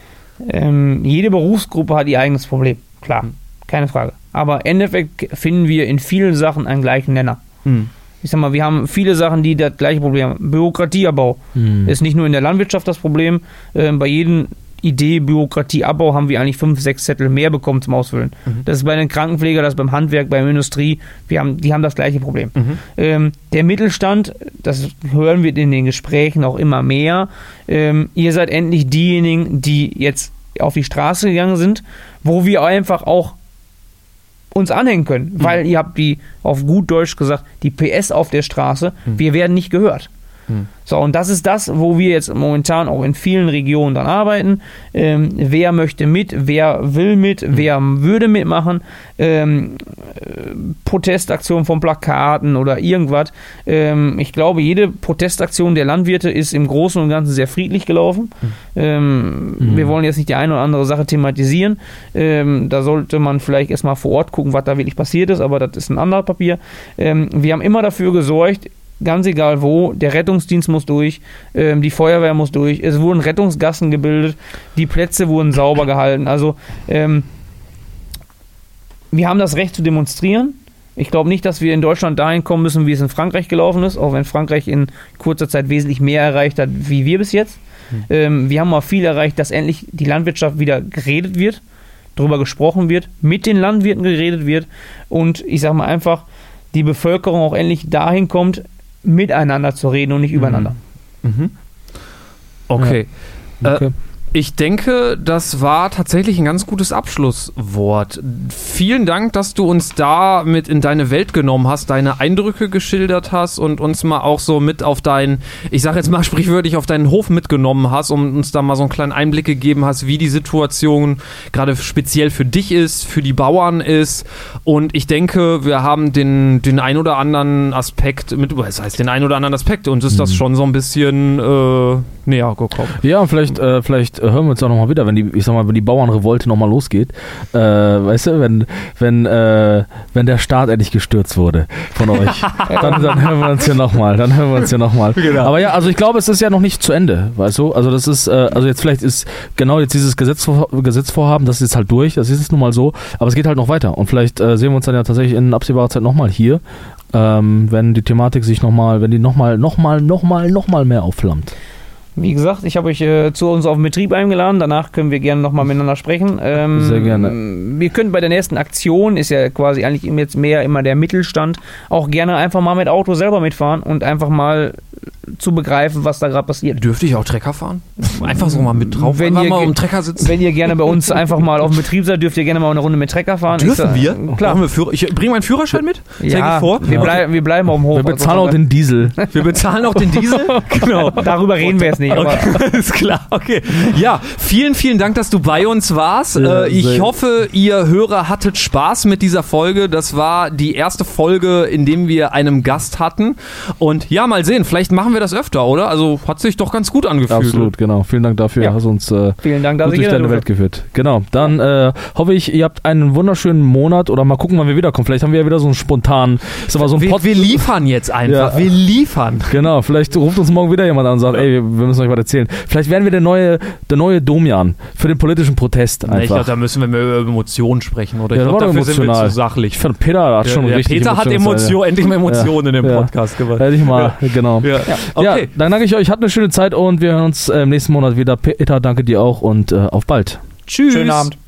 Ähm, jede Berufsgruppe hat ihr eigenes Problem, klar, keine Frage. Aber im Endeffekt finden wir in vielen Sachen einen gleichen Nenner. Hm. Ich sag mal, wir haben viele Sachen, die das gleiche Problem haben. Bürokratieabbau ist nicht nur in der Landwirtschaft das Problem. Ähm, bei jedem Idee Bürokratieabbau haben wir eigentlich fünf, sechs Zettel mehr bekommen zum Ausfüllen. Das ist bei den Krankenpflegern, das ist beim Handwerk, bei der Industrie. Wir haben, die haben das gleiche Problem. Ähm, der Mittelstand, das hören wir in den Gesprächen auch immer mehr. Ähm, ihr seid endlich diejenigen, die jetzt auf die Straße gegangen sind, wo wir einfach auch uns anhängen können, weil ihr habt die, auf gut Deutsch gesagt, die PS auf der Straße, wir werden nicht gehört. So, und das ist das, wo wir jetzt momentan auch in vielen Regionen dann arbeiten. Ähm, wer möchte mit, wer will mit, wer würde mitmachen. Ähm, äh, Protestaktion von Plakaten oder irgendwas. Ähm, ich glaube, jede Protestaktion der Landwirte ist im Großen und Ganzen sehr friedlich gelaufen. Ähm, Wir wollen jetzt nicht die eine oder andere Sache thematisieren. Ähm, da sollte man vielleicht erstmal vor Ort gucken, was da wirklich passiert ist, aber das ist ein anderes Papier. Ähm, wir haben immer dafür gesorgt, ganz egal wo, der Rettungsdienst muss durch, ähm, die Feuerwehr muss durch, es wurden Rettungsgassen gebildet, die Plätze wurden sauber gehalten. Also ähm, wir haben das Recht zu demonstrieren. Ich glaube nicht, dass wir in Deutschland dahin kommen müssen, wie es in Frankreich gelaufen ist, auch wenn Frankreich in kurzer Zeit wesentlich mehr erreicht hat, wie wir bis jetzt. Ähm, wir haben mal viel erreicht, dass endlich die Landwirtschaft wieder geredet wird, darüber gesprochen wird, mit den Landwirten geredet wird und ich sage mal einfach, die Bevölkerung auch endlich dahin kommt, miteinander zu reden und nicht übereinander. Okay. Okay. Äh, ich denke, das war tatsächlich ein ganz gutes Abschlusswort. Vielen Dank, dass du uns da mit in deine Welt genommen hast, deine Eindrücke geschildert hast und uns mal auch so mit auf deinen, ich sage jetzt mal sprichwörtlich, auf deinen Hof mitgenommen hast und uns da mal so einen kleinen Einblick gegeben hast, wie die Situation gerade speziell für dich ist, für die Bauern ist. Und ich denke, wir haben den, den ein oder anderen Aspekt mit, das heißt den ein oder anderen Aspekt, uns ist das schon so ein bisschen äh, näher gekommen. Ja, vielleicht, äh, vielleicht äh, hören wir uns auch nochmal wieder, wenn die, ich sag mal, wenn die Bauernrevolte nochmal losgeht. Äh, weißt du, wenn, wenn, äh, wenn der Staat endlich gestürzt wurde von euch. dann, dann hören wir uns hier nochmal. Dann hören wir uns hier nochmal. Aber ja, also ich glaube, es ist ja noch nicht zu Ende, weißt du? Also das ist, äh, also jetzt vielleicht ist genau jetzt dieses Gesetzvor Gesetzvorhaben, das ist jetzt halt durch, das ist jetzt nun mal so, aber es geht halt noch weiter. Und vielleicht äh, sehen wir uns dann ja tatsächlich in absehbarer Zeit nochmal hier, ähm, wenn die Thematik sich nochmal, wenn die nochmal, nochmal, nochmal, nochmal mehr aufflammt. Wie gesagt, ich habe euch äh, zu uns auf den Betrieb eingeladen. Danach können wir gerne nochmal miteinander sprechen. Ähm, Sehr gerne. Wir können bei der nächsten Aktion, ist ja quasi eigentlich jetzt mehr immer der Mittelstand, auch gerne einfach mal mit Auto selber mitfahren und einfach mal zu begreifen, was da gerade passiert. Dürfte ich auch Trecker fahren? Einfach so mal mit drauf, Wenn ihr mal um Trecker sitzen. Wenn ihr gerne bei uns einfach mal auf dem Betrieb seid, dürft ihr gerne mal eine Runde mit Trecker fahren. Ich Dürfen sag- wir? Klar. Wir Führer- Ich bringe meinen Führerschein mit? Ja, ich vor? Wir, blei wir bleiben auf dem Hof. Wir bezahlen auch den Diesel. Wir bezahlen auch den Diesel? genau. Darüber reden wir jetzt nicht. Aber Okay, alles klar, okay. Ja, vielen, vielen Dank, dass du bei uns warst. Ja, äh, ich hoffe, ihr Hörer hattet Spaß mit dieser Folge. Das war die erste Folge, in dem wir einen Gast hatten. Und ja, mal sehen, vielleicht machen wir das öfter, oder? Also hat sich doch ganz gut angefühlt. Absolut, genau. Vielen Dank dafür. Ja. Hast uns äh, vielen Dank, dass gut durch deine. Welt geführt. Genau. Dann äh, hoffe ich, ihr habt einen wunderschönen Monat oder mal gucken, wann wir wiederkommen. Vielleicht haben wir ja wieder so einen spontanen, ist aber so ein Wir, Pod wir liefern jetzt einfach. Ja. Wir liefern. Genau, vielleicht ruft uns morgen wieder jemand an und sagt, ey, wir müssen euch was erzählen. Vielleicht werden wir der neue, der neue Domian für den politischen Protest Ich glaube, einfach. da müssen wir mehr über Emotionen sprechen, oder? Ja, ich das glaube, dafür sind wir emotional. zu sachlich. ich Peter hat schon ja, richtig Peter hat Emotionen Emotion, endlich mal Emotionen in dem Ja. Podcast gemacht. Hätte ich mal, genau. Ja. Okay. Ja, dann danke ich euch, habt eine schöne Zeit und wir hören uns äh, im nächsten Monat wieder. Peter, danke dir auch und äh, auf bald. Tschüss. Schönen Abend.